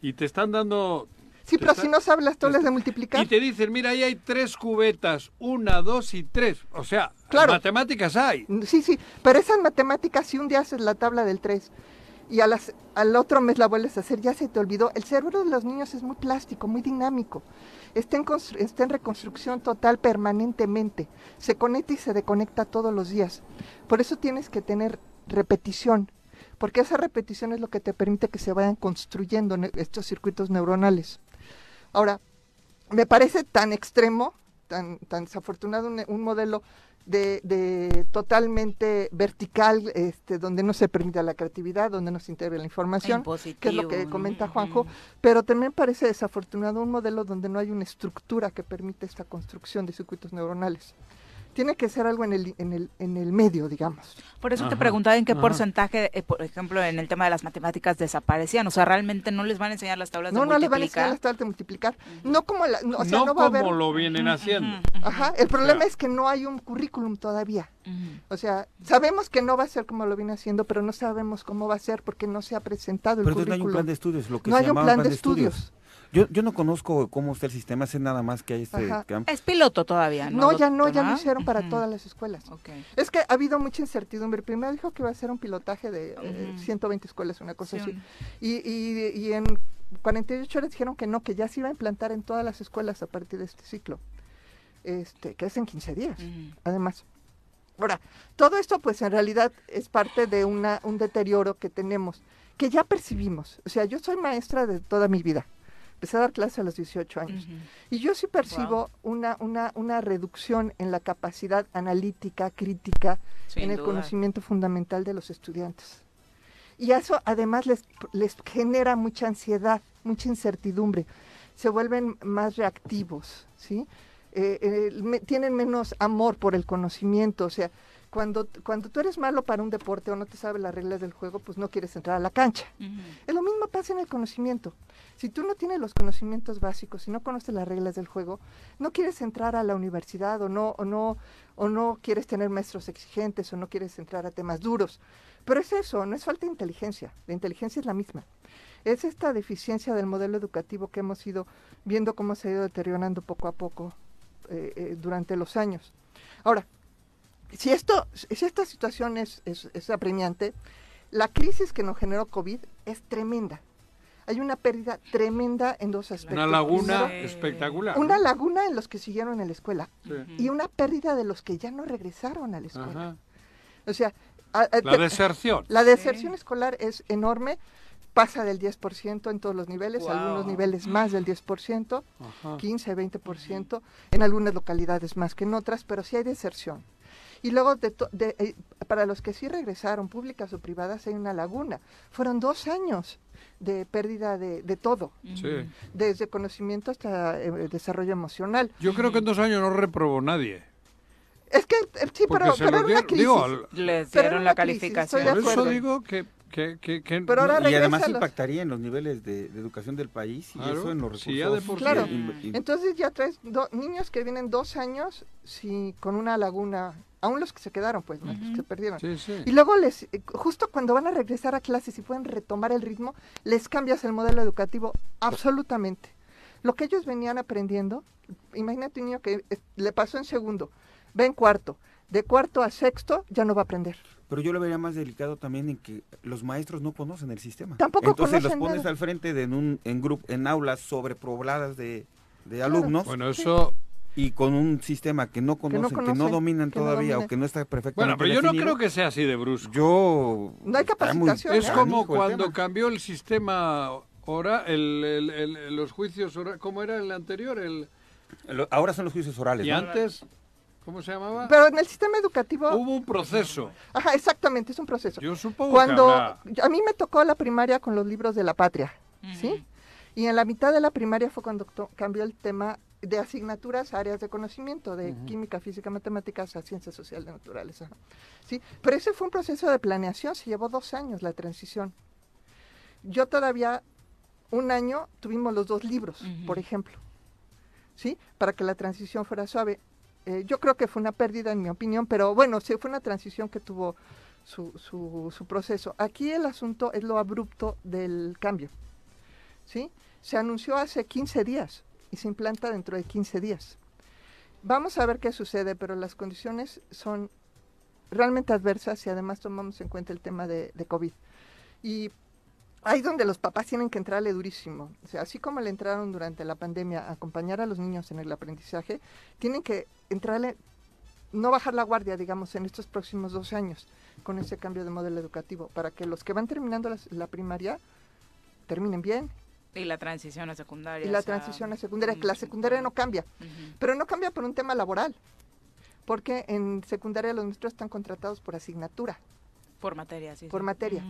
y te están dando Sí, pero si no sabes las tablas de multiplicar. Y te dicen, mira, ahí hay tres cubetas, una, dos y tres. O sea, matemáticas hay. Sí, sí, pero esas matemáticas, si un día haces la tabla del tres y a las, al otro mes la vuelves a hacer, ya se te olvidó. El cerebro de los niños es muy plástico, muy dinámico. Está en, está en reconstrucción total permanentemente. Se conecta y se desconecta todos los días. Por eso tienes que tener repetición, porque esa repetición es lo que te permite que se vayan construyendo estos circuitos neuronales. Ahora, me parece tan extremo, tan, tan desafortunado un, modelo de, totalmente vertical, este, donde no se permite la creatividad, donde no se integra la información, que es lo que comenta Juanjo, pero también parece desafortunado un modelo donde no hay una estructura que permite esta construcción de circuitos neuronales tiene que ser algo en el, en el, en el medio, digamos. Por eso te preguntaba en qué porcentaje, eh, por ejemplo, en el tema de las matemáticas desaparecían. O sea, realmente no les van a enseñar las tablas de multiplicar. No, no les van a enseñar las tablas de multiplicar. No como, la, o sea, no, como lo vienen haciendo. Ajá, el problema es que no hay un currículum todavía. O sea, sabemos que no va a ser como lo viene haciendo, pero no sabemos cómo va a ser porque no se ha presentado el currículum. Pero no hay un plan de estudios, lo que no hay un plan, de, estudios. Yo, yo no conozco cómo está el sistema, sé nada más que hay este Es piloto todavía, ¿no? No, ya no, ya lo hicieron para todas las escuelas. Es que ha habido mucha incertidumbre. Primero dijo que iba a ser un pilotaje de 120 eh, escuelas, una cosa así. Y, y, y en 48 horas dijeron que no, que ya se iba a implantar en todas las escuelas a partir de este ciclo. Este, que es en 15 días, además. Ahora, todo esto pues en realidad es parte de una, un deterioro que tenemos, que ya percibimos. O sea, yo soy maestra de toda mi vida empecé a dar clase a los 18 años. Y yo sí percibo una, una, una reducción en la capacidad analítica, crítica, en el conocimiento fundamental de los estudiantes. Y eso además les, les genera mucha ansiedad, mucha incertidumbre. Se vuelven más reactivos, ¿sí? Eh, eh, tienen menos amor por el conocimiento, o sea, cuando, cuando tú eres malo para un deporte o no te sabes las reglas del juego, pues no quieres entrar a la cancha. Es lo mismo pasa en el conocimiento. Si tú no tienes los conocimientos básicos, si no conoces las reglas del juego, no quieres entrar a la universidad o no, o no, o no quieres tener maestros exigentes o no quieres entrar a temas duros. Pero es eso, no es falta de inteligencia. La inteligencia es la misma. Es esta deficiencia del modelo educativo que hemos ido viendo cómo se ha ido deteriorando poco a poco eh, eh, durante los años. Ahora, si, esto, si esta situación es, es, apremiante, la crisis que nos generó COVID es tremenda. Hay una pérdida tremenda en dos aspectos. Una laguna espectacular. Una laguna en los que siguieron en la escuela y una pérdida de los que ya no regresaron a la escuela. O sea, la deserción. La deserción escolar es enorme, pasa del 10% en todos los niveles, algunos niveles más del 10%, 15, 20%, en algunas localidades más que en otras, pero sí hay deserción. Y luego, de, eh, para los que sí regresaron, públicas o privadas, hay una laguna. Fueron dos años de pérdida de, de todo, desde conocimiento hasta eh, desarrollo emocional. Yo creo que en dos años no reprobó nadie. Es que eh, sí, pero, pero era una crisis. Les dieron la calificación. Por eso digo que y además impactaría en los niveles de, educación del país y eso en los recursos. claro. Entonces ya traes niños que vienen dos años si, con una laguna aún los que se quedaron, pues, ¿no? se perdieron. Y luego les, eh, justo cuando van a regresar a clases y pueden retomar el ritmo, les cambias el modelo educativo absolutamente. Lo que ellos venían aprendiendo, imagínate un niño que le pasó en segundo, ve en cuarto, de cuarto a sexto ya no va a aprender. Pero yo lo vería más delicado también en que los maestros no conocen el sistema. Tampoco Entonces los pones al frente de en, un, en, grupo, en aulas sobrepobladas de, de alumnos. Bueno, eso y con un sistema que no conocen, que no, dominan todavía o que no está perfectamente Bueno, pero yo no creo que sea así de brusco. Yo... No hay capacitación. es como cuando cambió el sistema ahora, el, los juicios orales, ¿cómo era el anterior? El... ahora son los juicios orales. Y antes... ¿Cómo se llamaba? Pero en el sistema educativo... Hubo un proceso. Ajá, exactamente, es un proceso. Yo supongo Cuando A mí me tocó la primaria con los libros de la patria, ¿sí? Y en la mitad de la primaria fue cuando cambió el tema de asignaturas a áreas de conocimiento, de química, física, matemáticas a ciencias sociales naturales. ¿Sí? Pero ese fue un proceso de planeación, se llevó dos años la transición. Yo todavía, un año, tuvimos los dos libros, por ejemplo, ¿sí? Para que la transición fuera suave. Eh, yo creo que fue una pérdida, en mi opinión, pero bueno, sí, fue una transición que tuvo su, su, su proceso. Aquí el asunto es lo abrupto del cambio, ¿sí? Se anunció hace 15 días y se implanta dentro de 15 días. Vamos a ver qué sucede, pero las condiciones son realmente adversas y además tomamos en cuenta el tema de, COVID. Y ahí donde los papás tienen que entrarle durísimo. O sea, así como le entraron durante la pandemia a acompañar a los niños en el aprendizaje, tienen que entrarle, no bajar la guardia, digamos, en estos próximos dos años con ese cambio de modelo educativo, para que los que van terminando la primaria terminen bien y la transición a secundaria. Y la transición a secundaria, que la secundaria no cambia. Pero no cambia por un tema laboral. Porque en secundaria los maestros están contratados por asignatura. Por materia, sí. Por materia.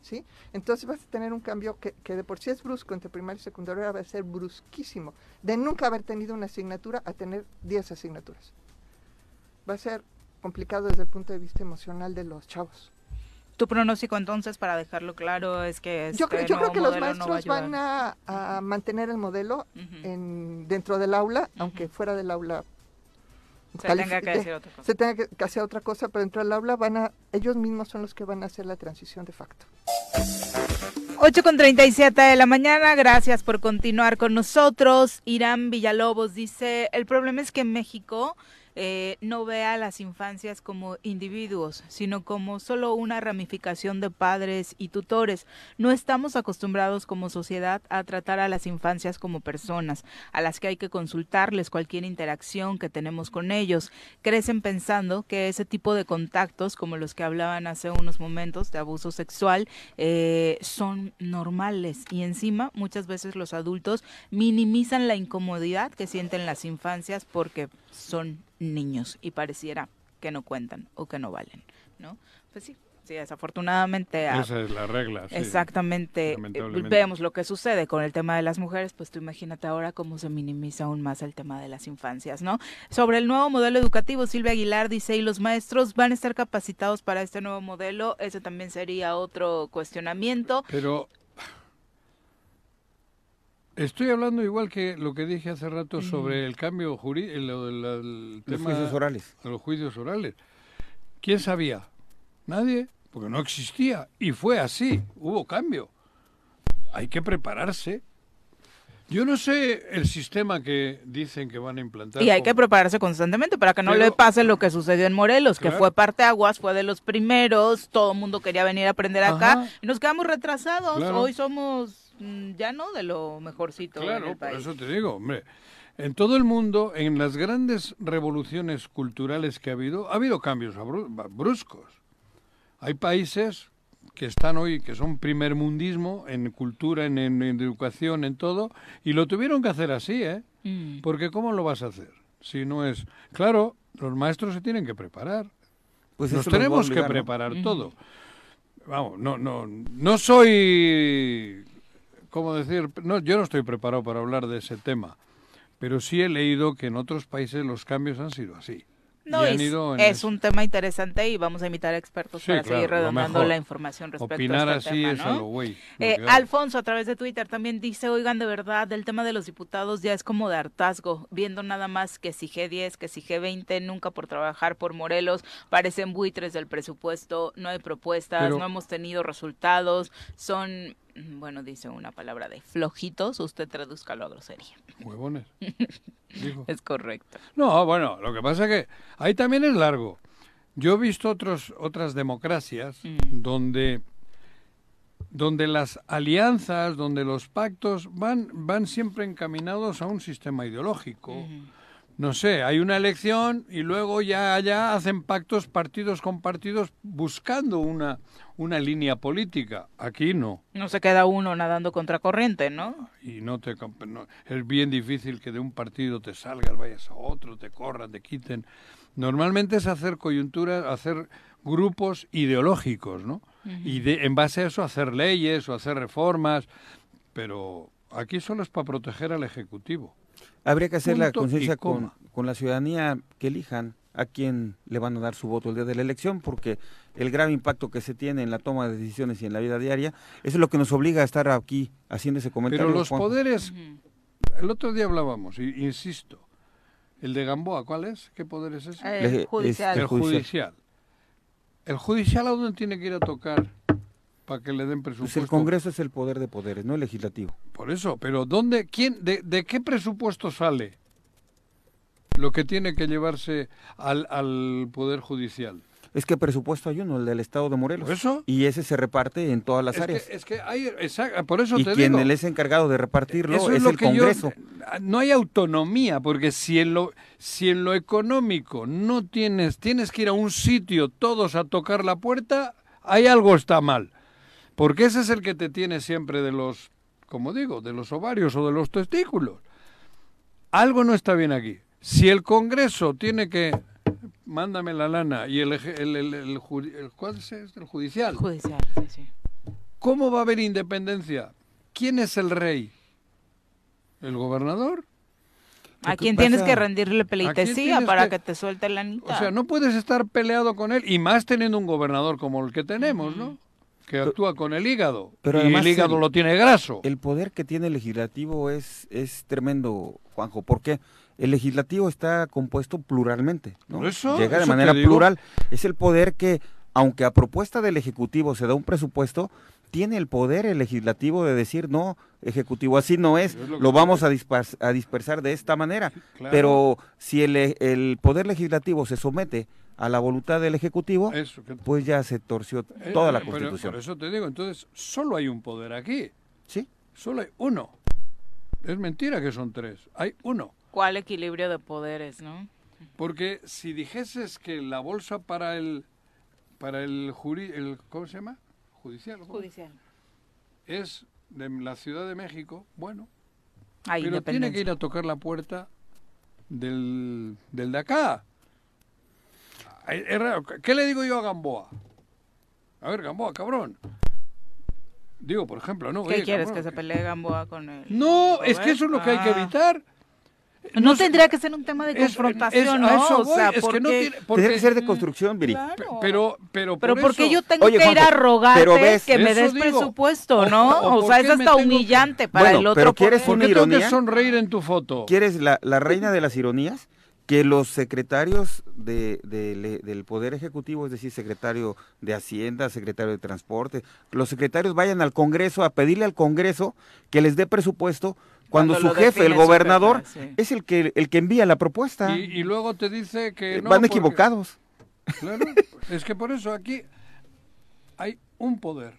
¿Sí? Entonces vas a tener un cambio que, que, de por sí es brusco entre primaria y secundaria, va a ser brusquísimo. De nunca haber tenido una asignatura a tener 10 asignaturas. Va a ser complicado desde el punto de vista emocional de los chavos. Tu pronóstico entonces, para dejarlo claro, es que... yo, creo, yo creo que los maestros van a, mantener el modelo en, dentro del aula, aunque fuera del aula... Se tenga que hacer otra cosa. Se tenga que, hacer otra cosa, pero dentro del aula van a... Ellos mismos son los que van a hacer la transición de facto. 8 con 37 de la mañana, gracias por continuar con nosotros. Irán Villalobos dice, el problema es que en México eh, no vea a las infancias como individuos, sino como solo una ramificación de padres y tutores. No estamos acostumbrados como sociedad a tratar a las infancias como personas, a las que hay que consultarles cualquier interacción que tenemos con ellos. Crecen pensando que ese tipo de contactos, como los que hablaban hace unos momentos de abuso sexual, eh, son normales y encima muchas veces los adultos minimizan la incomodidad que sienten las infancias porque son niños y pareciera que no cuentan o que no valen, ¿no? Pues sí, sí, desafortunadamente. Esa es la regla. exactamente. Vemos lo que sucede con el tema de las mujeres, pues tú imagínate ahora cómo se minimiza aún más el tema de las infancias, ¿no? Sobre el nuevo modelo educativo, Silvia Aguilar dice, ¿y los maestros van a estar capacitados para este nuevo modelo? Ese también sería otro cuestionamiento. Pero Estoy hablando igual que lo que dije hace rato sobre el cambio jurídico, el, los juicios orales. Los juicios orales. ¿Quién sabía? Nadie, porque no existía. Y fue así, hubo cambio. Hay que prepararse. Yo no sé el sistema que dicen que van a implantar. Y hay que prepararse constantemente para que no le pase lo que sucedió en Morelos, que fue parte aguas, fue de los primeros, todo el mundo quería venir a aprender acá y nos quedamos retrasados. Hoy somos ya no de lo mejorcito claro, por eso te digo, hombre. En todo el mundo, en las grandes revoluciones culturales que ha habido, ha habido cambios bruscos. Hay países que están hoy, que son primer mundismo en cultura, en, educación, en todo, y lo tuvieron que hacer así, ¿eh? Mm. Porque ¿cómo lo vas a hacer? Si no es... Claro, los maestros se tienen que preparar. Pues Nos tenemos que preparar todo. Vamos, no, no, no soy ¿cómo decir? No, yo no estoy preparado para hablar de ese tema, pero sí he leído que en otros países los cambios han sido así. No, es, un tema interesante y vamos a invitar a expertos para seguir redondando la información respecto Opinar a este así tema, es ¿no? güey. Eh, Alfonso, a través de Twitter, también dice, oigan, de verdad, el tema de los diputados ya es como de hartazgo, viendo nada más que si G10, que si G20, nunca por trabajar por Morelos, parecen buitres del presupuesto, no hay propuestas, no hemos tenido resultados, son bueno, dice una palabra de flojitos, usted traduzcalo a grosería. Huevones. Es correcto. No, bueno, lo que pasa es que ahí también es largo. Yo he visto otros, otras democracias mm. donde, donde las alianzas, donde los pactos van, van siempre encaminados a un sistema ideológico no sé, hay una elección y luego ya allá hacen pactos partidos con partidos buscando una, una línea política. Aquí no. No se queda uno nadando contra corriente, ¿no? Y no te es bien difícil que de un partido te salgas, vayas a otro, te corran, te quiten. Normalmente es hacer coyunturas, hacer grupos ideológicos, ¿no? Y de, en base a eso hacer leyes o hacer reformas, pero aquí solo es para proteger al ejecutivo. Habría que hacer la conciencia con, con la ciudadanía que elijan a quién le van a dar su voto el día de la elección, porque el grave impacto que se tiene en la toma de decisiones y en la vida diaria, eso es lo que nos obliga a estar aquí haciendo ese comentario. Pero los poderes, el otro día hablábamos, y, insisto, el de Gamboa, ¿cuál es? ¿Qué poder es ese? El, judicial. El judicial. ¿El judicial a dónde tiene que ir a tocar? Para que le den presupuesto. Pues el Congreso es el poder de poderes, no el legislativo. Por eso, pero ¿dónde, quién, de, de qué presupuesto sale lo que tiene que llevarse al, al Poder Judicial? Es que presupuesto hay uno, el del Estado de Morelos. eso? Y ese se reparte en todas las áreas. es que hay, por eso y quien es encargado de repartirlo es, el Congreso. no hay autonomía, porque si en lo si en lo económico no tienes tienes que ir a un sitio todos a tocar la puerta, hay algo está mal. Porque ese es el que te tiene siempre de los, como digo, de los ovarios o de los testículos. Algo no está bien aquí. Si el Congreso tiene que mándame la lana y el, el, el, el, ¿cuál es el judicial. Judicial, sí, sí. ¿Cómo va a haber independencia? ¿Quién es el rey? ¿El gobernador? ¿A quién tienes que rendirle pleitesía para que... te suelte la anita? O sea, no puedes estar peleado con él y más teniendo un gobernador como el que tenemos, ¿no? Que actúa con el hígado. Pero y el hígado lo tiene graso. El poder que tiene el legislativo es, es tremendo, Juanjo. porque El legislativo está compuesto pluralmente. ¿no? Llega de manera plural. Es el poder que, aunque a propuesta del Ejecutivo se da un presupuesto, tiene el poder el legislativo de decir, no, Ejecutivo, así no es, lo, vamos a, a, dispersar de esta manera. Pero si el, el poder legislativo se somete a la voluntad del Ejecutivo, pues ya se torció eh, toda la Constitución. por eso te digo, entonces, solo hay un poder aquí. Sí. Solo hay uno. Es mentira que son tres, hay uno. ¿Cuál equilibrio de poderes, no? Porque si dijeses que la bolsa para el para el, el ¿cómo se llama? Judicial. Judicial. Es de la Ciudad de México, bueno. pero tiene que ir a tocar la puerta del, del de acá. ¿Qué le digo yo a Gamboa? A ver, Gamboa, cabrón. Digo, por ejemplo, ¿no? ¿Qué quieres? ¿Que se pelee Gamboa con él? No, es que eso es lo que hay que ah. evitar. No, tendría que ser un tema de confrontación, ¿no? o sea, es que no tiene, porque, que ser de construcción, Viri. Pero, pero, pero ¿por qué yo tengo que ir a rogarte que me des presupuesto, no? O, sea, es hasta humillante para el otro. Pero ¿quieres ¿Por qué tengo que sonreír en tu foto? ¿Quieres la, la reina de las ironías? Que los secretarios de, del Poder Ejecutivo, es decir, secretario de Hacienda, secretario de Transporte, los secretarios vayan al Congreso a pedirle al Congreso que les dé presupuesto cuando, su jefe, el gobernador, es el que, el que envía la propuesta. Y, luego te dice que... Eh, no, Van equivocados. Claro, es que por eso aquí hay un poder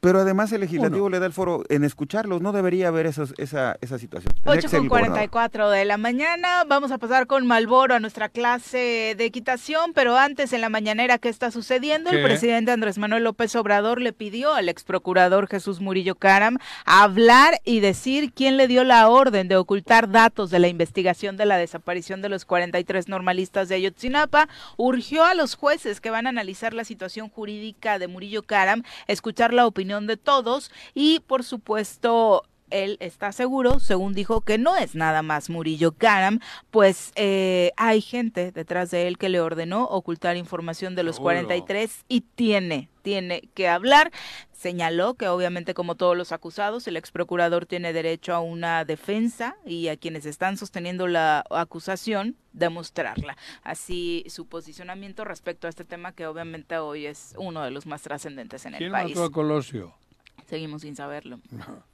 pero además el legislativo le da el foro en escucharlos, no debería haber esa, esa situación. 8 con 44 de la mañana, vamos a pasar con Malboro a nuestra clase de equitación, pero antes en la mañanera, ¿qué está sucediendo? El presidente Andrés Manuel López Obrador le pidió al ex procurador Jesús Murillo Caram hablar y decir quién le dio la orden de ocultar datos de la investigación de la desaparición de los 43 normalistas de Ayotzinapa. Urgió a los jueces que van a analizar la situación jurídica de Murillo Caram escuchar la opinión de todos y por supuesto él está seguro, según dijo, que no es nada más Murillo Karam, pues eh, hay gente detrás de él que le ordenó ocultar información de los 43 y tiene, tiene que hablar. Señaló que obviamente como todos los acusados, el ex procurador tiene derecho a una defensa y a quienes están sosteniendo la acusación demostrarla. Así su posicionamiento respecto a este tema que obviamente hoy es uno de los más trascendentes en el país. ¿Quién Colosio? Seguimos sin saberlo.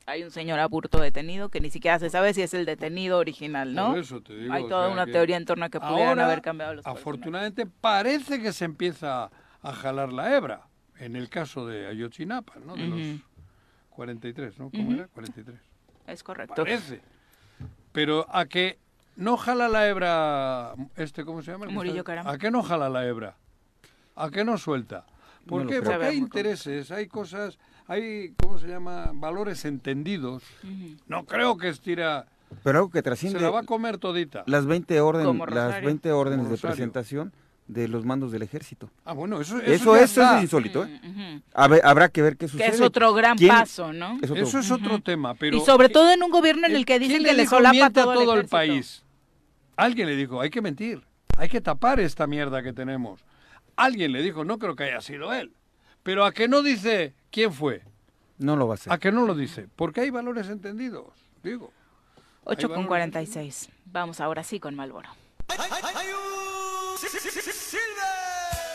Hay un señor aburto detenido que ni siquiera se sabe si es el detenido original, ¿no? Hay toda una teoría en torno a que pudieran haber cambiado los Afortunadamente parece que se empieza a jalar la hebra, en el caso de Ayotzinapa, ¿no? De los 43, ¿no? ¿Cómo era? 43. Es correcto. Parece. Pero a que no jala la hebra, este, ¿cómo se llama? Murillo ¿A qué no jala la hebra? ¿A qué no suelta? ¿Por qué? Porque hay intereses, hay cosas hay, ¿cómo se llama? Valores entendidos. No creo que estira... Pero algo que trasciende... Se la va a comer todita. Las 20, orden, las 20 órdenes de presentación de los mandos del ejército. Ah, bueno, eso, eso, eso, es insólito. ¿eh? habrá que ver qué sucede. Que es otro gran paso, ¿no? eso es otro tema. Pero, y sobre todo en un gobierno en el que dicen que le solapa todo, todo el, país. Alguien le dijo, hay que mentir, hay que tapar esta mierda que tenemos. Alguien le dijo, no creo que haya sido él. Pero a que no dice quién fue. No lo va a hacer. A que no lo dice. Porque hay valores entendidos, digo. 8 con 46. Vamos ahora sí con Malboro.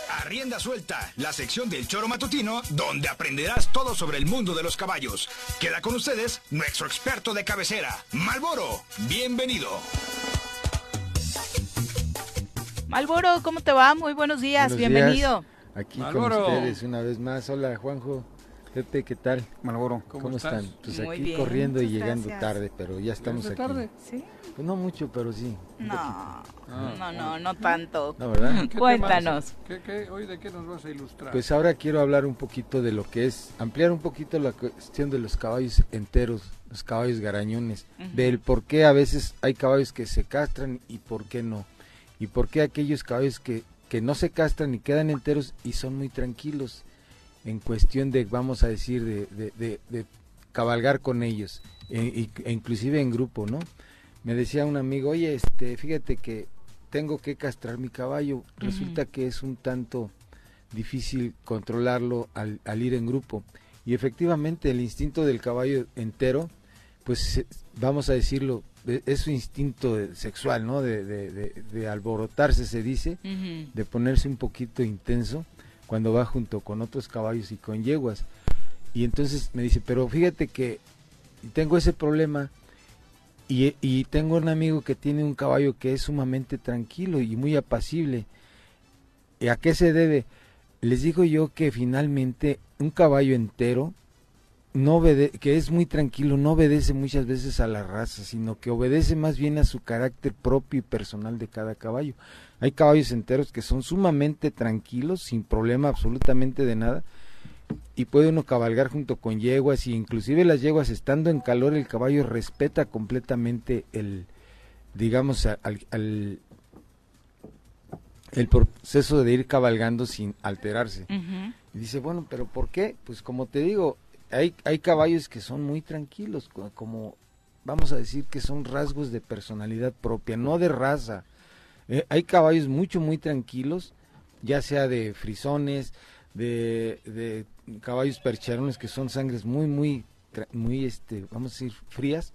Arrienda suelta, la sección del choro matutino, donde aprenderás todo sobre el mundo de los caballos. Queda con ustedes nuestro experto de cabecera, Malboro. Bienvenido. Malboro, ¿cómo te va? Muy buenos días, bienvenido. Aquí con ustedes una vez más. Hola, Juanjo. Pepe, ¿qué tal? Malboro. ¿Cómo, están? Pues aquí corriendo y llegando tarde, pero ya estamos aquí. tarde? Sí. Pues no mucho, pero sí. No, ah, no, no, no tanto. No, ¿verdad? Cuéntanos. ¿Qué, hoy de qué nos vas a ilustrar? Pues ahora quiero hablar un poquito de lo que es, ampliar un poquito la cuestión de los caballos enteros, los caballos garañones, del por qué a veces hay caballos que se castran y por qué no. Y por qué aquellos caballos que que no se castran y quedan enteros y son muy tranquilos en cuestión de, vamos a decir, de, de, cabalgar con ellos, e, e, inclusive en grupo, ¿no? Me decía un amigo, oye, este, fíjate que tengo que castrar mi caballo, resulta que es un tanto difícil controlarlo al, al, ir en grupo. Y efectivamente el instinto del caballo entero, pues vamos a decirlo, es su instinto sexual, ¿no? De, de, alborotarse, se dice, de ponerse un poquito intenso cuando va junto con otros caballos y con yeguas. Y entonces me dice, pero fíjate que tengo ese problema y, y tengo un amigo que tiene un caballo que es sumamente tranquilo y muy apacible. ¿Y a qué se debe? Les digo yo que finalmente un caballo entero no que es muy tranquilo, no obedece muchas veces a la raza, sino que obedece más bien a su carácter propio y personal de cada caballo. Hay caballos enteros que son sumamente tranquilos, sin problema absolutamente de nada, y puede uno cabalgar junto con yeguas, y inclusive las yeguas estando en calor, el caballo respeta completamente el, digamos, al, el proceso de ir cabalgando sin alterarse. Y dice, bueno, pero ¿por qué? Pues como te digo, hay, hay caballos que son muy tranquilos, como vamos a decir que son rasgos de personalidad propia, no de raza. Eh, hay caballos mucho, muy tranquilos, ya sea de frisones, de, de caballos percherones que son sangres muy, muy, muy, este, vamos a decir, frías.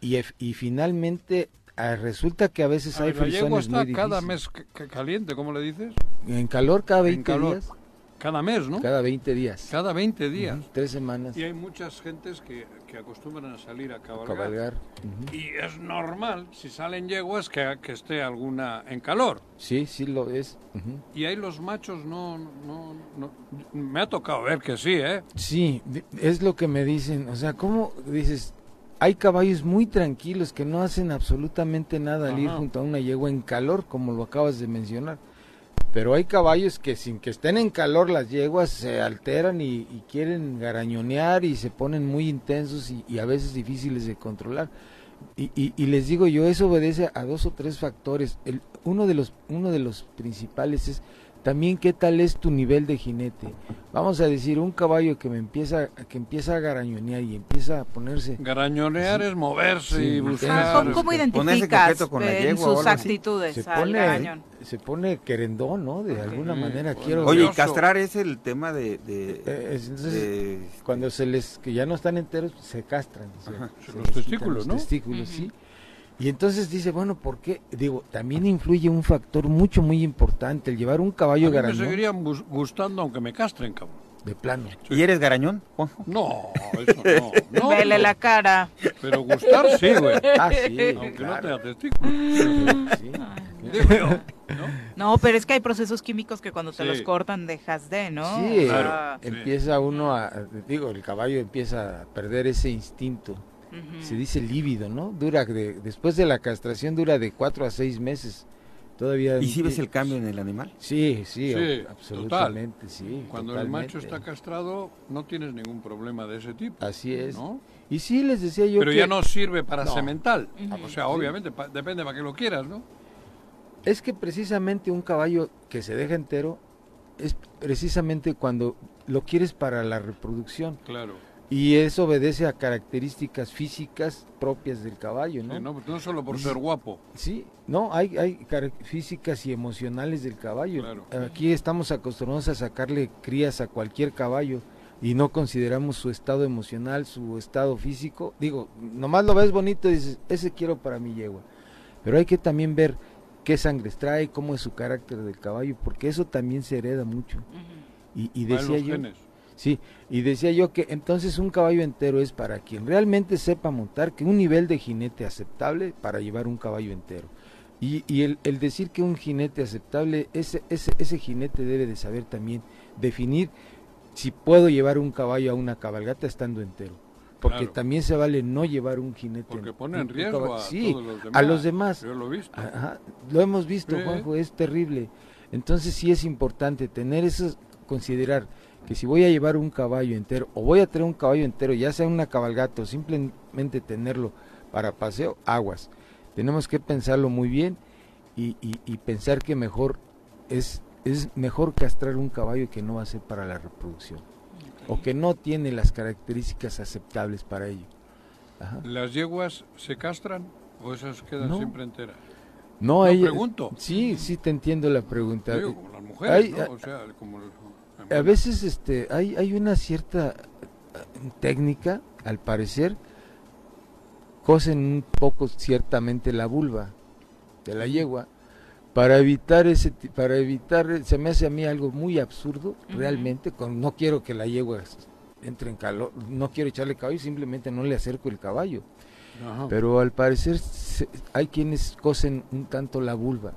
Y, y finalmente ah, resulta que a veces hay frisones muy difíciles. cada mes caliente, ¿cómo le dices? En calor cada 20 días. Cada mes, ¿no? Cada 20 días. Cada 20 días. Tres semanas. Y hay muchas gentes que, que acostumbran a salir a cabalgar. cabalgar. Y es normal, si salen yeguas, que, que esté alguna en calor. Sí, sí lo es. Y ahí los machos no, no, no, Me ha tocado ver que sí, ¿eh? Sí, es lo que me dicen. O sea, ¿cómo dices? Hay caballos muy tranquilos que no hacen absolutamente nada al ir junto a una yegua en calor, como lo acabas de mencionar pero hay caballos que sin que estén en calor las yeguas se alteran y, quieren garañonear y se ponen muy intensos y, a veces difíciles de controlar. Y, les digo yo, eso obedece a dos o tres factores. El, uno, de los, uno de los principales es también qué tal es tu nivel de jinete. Vamos a decir, un caballo que me empieza, que empieza a garañonear y empieza a ponerse... Garañonear es moverse y buscar... ¿Cómo, identificas en sus actitudes se pone, Se pone querendón, ¿no? De alguna manera quiero... Oye, castrar es el tema de... Eh, cuando se les... que ya no están enteros, se castran. los testículos, ¿no? Los testículos, sí. Y entonces dice, bueno, ¿por qué? Digo, también influye un factor mucho, muy importante, el llevar un caballo a me seguirían gustando aunque me castren, cabrón. De plano. ¿Y eres garañón, No, eso no. no Vele la cara. Pero gustar sí, güey. Ah, sí. Aunque no tenga testículos. Sí. ¿no? ¿no? pero es que hay procesos químicos que cuando te los cortan dejas de, ¿no? Sí, empieza uno a, digo, el caballo empieza a perder ese instinto se dice lívido, ¿no? Dura de, después de la castración dura de cuatro a seis meses. Todavía ¿Y si ves el cambio en el animal? Sí, sí, absolutamente, sí. Cuando el macho está castrado no tienes ningún problema de ese tipo. Así es. Y sí les decía yo Pero ya no sirve para semental. O sea, obviamente depende para que lo quieras, ¿no? Es que precisamente un caballo que se deja entero es precisamente cuando lo quieres para la reproducción. Claro. Y eso obedece a características físicas propias del caballo, ¿no? no, no solo por ser guapo. Sí, no, hay, hay físicas y emocionales del caballo. Aquí estamos acostumbrados a sacarle crías a cualquier caballo y no consideramos su estado emocional, su estado físico. Digo, nomás lo ves bonito y dices, ese quiero para mi yegua. Pero hay que también ver qué sangre trae, cómo es su carácter del caballo, porque eso también se hereda mucho. Y, y decía yo... Sí, y decía yo que entonces un caballo entero es para quien realmente sepa montar, que un nivel de jinete aceptable para llevar un caballo entero. Y, y el, el, decir que un jinete aceptable, ese, ese, ese jinete debe de saber también definir si puedo llevar un caballo a una cabalgata estando entero. Porque también se vale no llevar un jinete. Porque pone en riesgo a, sí, todos los demás. a los demás. Yo lo he visto. lo hemos visto, Juanjo, es terrible. Entonces sí es importante tener eso, considerar que si voy a llevar un caballo entero o voy a tener un caballo entero, ya sea una cabalgata o simplemente tenerlo para paseo, aguas. Tenemos que pensarlo muy bien y, y, pensar que mejor es, es mejor castrar un caballo que no va a ser para la reproducción o que no tiene las características aceptables para ello. ¿Las yeguas se castran o esas quedan siempre enteras? No, no pregunto. Sí, sí te entiendo la pregunta. como las mujeres, ¿no? O sea, como a veces este hay hay una cierta eh, técnica al parecer cosen un poco ciertamente la vulva de la yegua para evitar ese para evitar se me hace a mí algo muy absurdo realmente con no quiero que la yegua entre en calor no quiero echarle caballo simplemente no le acerco el caballo. Pero al parecer hay quienes cosen un tanto la vulva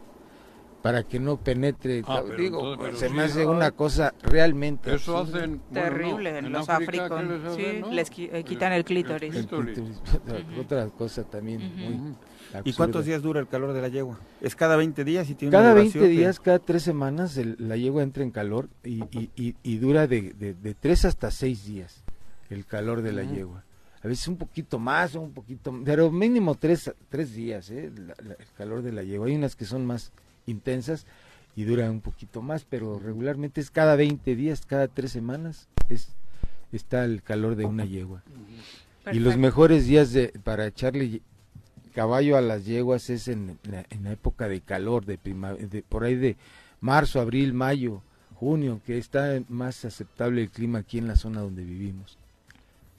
para que no penetre. Ah, digo, se me hace una cosa realmente. Eso hacen. Terrible, en, los africanos. Sí, les eh, quitan el clítoris. Otra cosa también muy. ¿Y cuántos días dura el calor de la yegua? ¿Es cada 20 días? Y tiene cada 20 días, cada 3 semanas la yegua entra en calor y, y, y, dura de, de, de, 3 hasta 6 días el calor de la yegua. A veces un poquito más, un poquito, pero mínimo 3, tres días ¿eh? el calor de la yegua. Hay unas que son más intensas y duran un poquito más, pero regularmente es cada 20 días, cada 3 semanas es está el calor de una yegua. Y los mejores días de, para echarle caballo a las yeguas es en la, época de calor, de, de por ahí de marzo, abril, mayo, junio, que está más aceptable el clima aquí en la zona donde vivimos.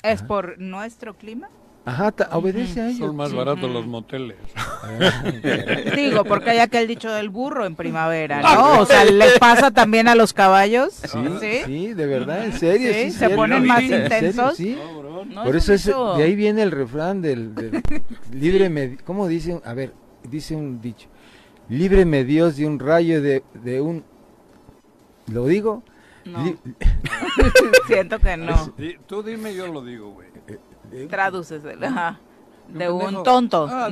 ¿Es por nuestro clima? Ajá, obedece a ellos. Son más baratos los moteles. Digo, porque hay aquel dicho del burro en primavera, ¿no? O sea, ¿les pasa también a los caballos? Sí, sí, de verdad, en serio. Sí, se ponen más intensos. sí. Por eso es, de ahí viene el refrán del, libre, ¿cómo dice? A ver, dice un dicho, líbreme Dios de un rayo de, de un, ¿lo digo? No. Siento que no. Tú dime, yo lo digo, güey. Traduces de un tonto. Ah,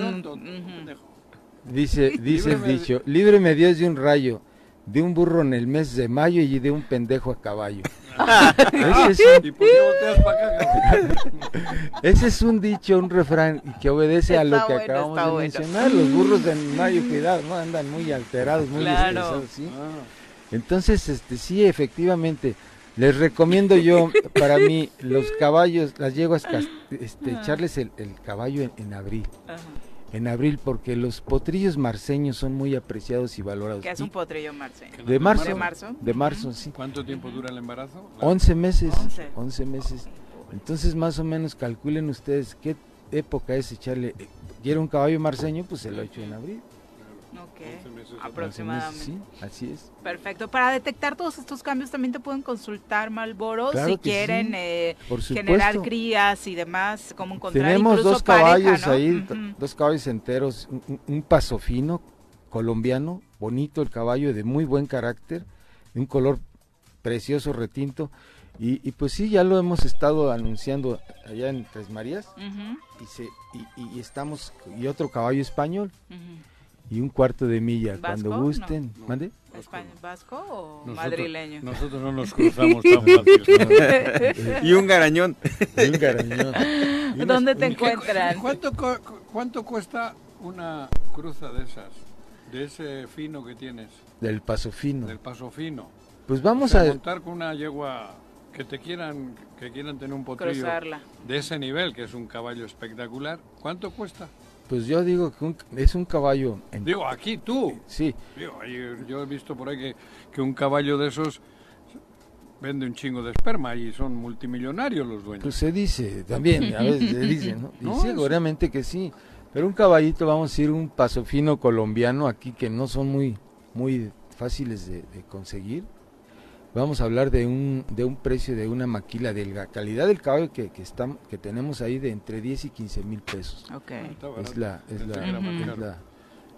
dice, dice el dicho, líbreme Dios de un rayo, de un burro en el mes de mayo y de un pendejo a caballo. ese, es un, dicho, un refrán que obedece a lo que acabamos de mencionar. Los burros de mayo, cuidado, no andan muy alterados, muy estresados, ¿sí? Ah. Entonces, este sí, efectivamente, les recomiendo yo, para mí, los caballos, las yeguas, este, echarles el, caballo en, abril. En abril, porque los potrillos marceños son muy apreciados y valorados. ¿Qué es un potrillo marceño? De marzo. ¿De marzo? De marzo, sí. ¿Cuánto tiempo dura el embarazo? 11 meses. 11 meses. Entonces, más o menos, calculen ustedes qué época es echarle. Eh, quiero un caballo marceño, pues se lo echo en abril. Ok, aproximadamente. sí, así es. Perfecto. Para detectar todos estos cambios también te pueden consultar Malboro si quieren eh, generar crías y demás, cómo encontrar Tenemos dos caballos ahí, dos caballos enteros, un, paso fino colombiano, bonito el caballo, de muy buen carácter, de un color precioso, retinto. Y, pues sí, ya lo hemos estado anunciando allá en Tres Marías. Y, se, y, estamos, y otro caballo español y un cuarto de milla. Cuando gusten, ¿mande? ¿Vasco o madrileño? Nosotros no nos cruzamos tan fácil. y un garañón. y un garañón. ¿Dónde te encuentran? ¿Cuánto, ¿Cuánto cuesta una cruza de esas? De ese fino que tienes. Del paso fino. Del paso fino. Pues vamos a montar con una yegua que te quieran que quieran tener un potrillo de ese nivel, que es un caballo espectacular. ¿Cuánto cuesta? Pues yo digo que es un caballo. Digo, aquí tú. Sí. yo he visto por ahí que, un caballo de esos vende un chingo de esperma y son multimillonarios los dueños. Pues se dice también, a veces se dice, ¿no? Y seguramente que sí. Pero un caballito, vamos a ir un paso fino colombiano aquí que no son muy, muy fáciles de conseguir vamos a hablar de un, de un precio de una maquila, de la calidad del caballo que, que, que tenemos ahí de entre 10 y 15 mil pesos. Es la, es la,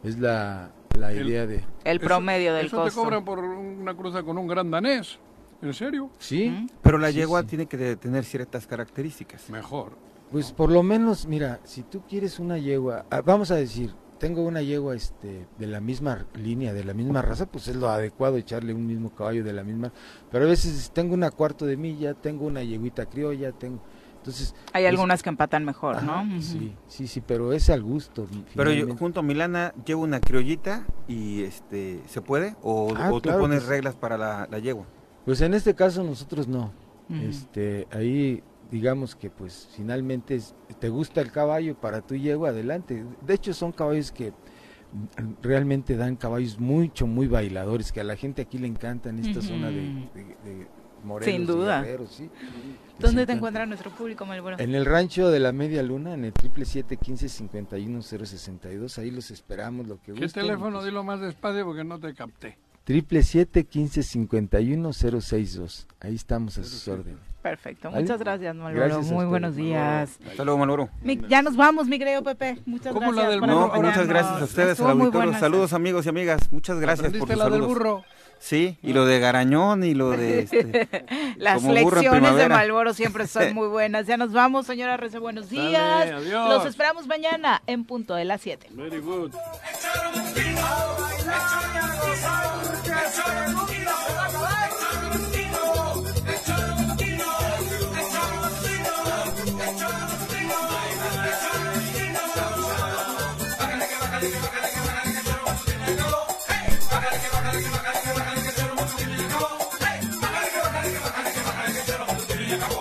es la, la, idea de... El promedio del eso te cobran por una cruza con un gran danés. ¿En serio? Sí. Pero la yegua tiene que tener ciertas características. Mejor. Pues por lo menos, mira, si tú quieres una yegua, ah, vamos a decir, tengo una yegua este de la misma línea, de la misma raza, pues es lo adecuado echarle un mismo caballo de la misma. Pero a veces tengo una cuarto de milla, tengo una yeguita criolla, tengo entonces hay algunas que empatan mejor, ¿no? Sí, sí, sí, pero es al gusto. Pero yo junto a Milana llevo una criollita y este se puede o, ah, tú pones reglas para la, la, yegua. Pues en este caso nosotros no. Este ahí digamos que pues finalmente te gusta el caballo para tu yegua adelante. De hecho son caballos que realmente dan caballos mucho, muy bailadores, que a la gente aquí le encanta en esta zona de, de, Morelos. Sin duda. ¿Dónde te encuentra nuestro público, Malboro? En el rancho de la Media Luna, en el triple siete quince cincuenta ahí los esperamos, lo que ¿Qué teléfono? Pues Dilo más despacio porque no te capté. Triple siete quince cincuenta ahí estamos a sus órdenes. Perfecto, muchas gracias, Malboro. Muy buenos días. Hasta luego, Malboro. ya nos vamos, mi querido Pepe. Muchas gracias. La del no, muchas gracias a ustedes, al auditorio. Saludos, amigos y amigas. Muchas gracias por sus la saludos. del burro? Sí, y lo de Garañón y lo de... Este, Las lecciones de Malboro siempre son muy buenas. Ya nos vamos, señora Rece, buenos días. adiós. Los esperamos mañana en punto de las 7. Very good. Yeah.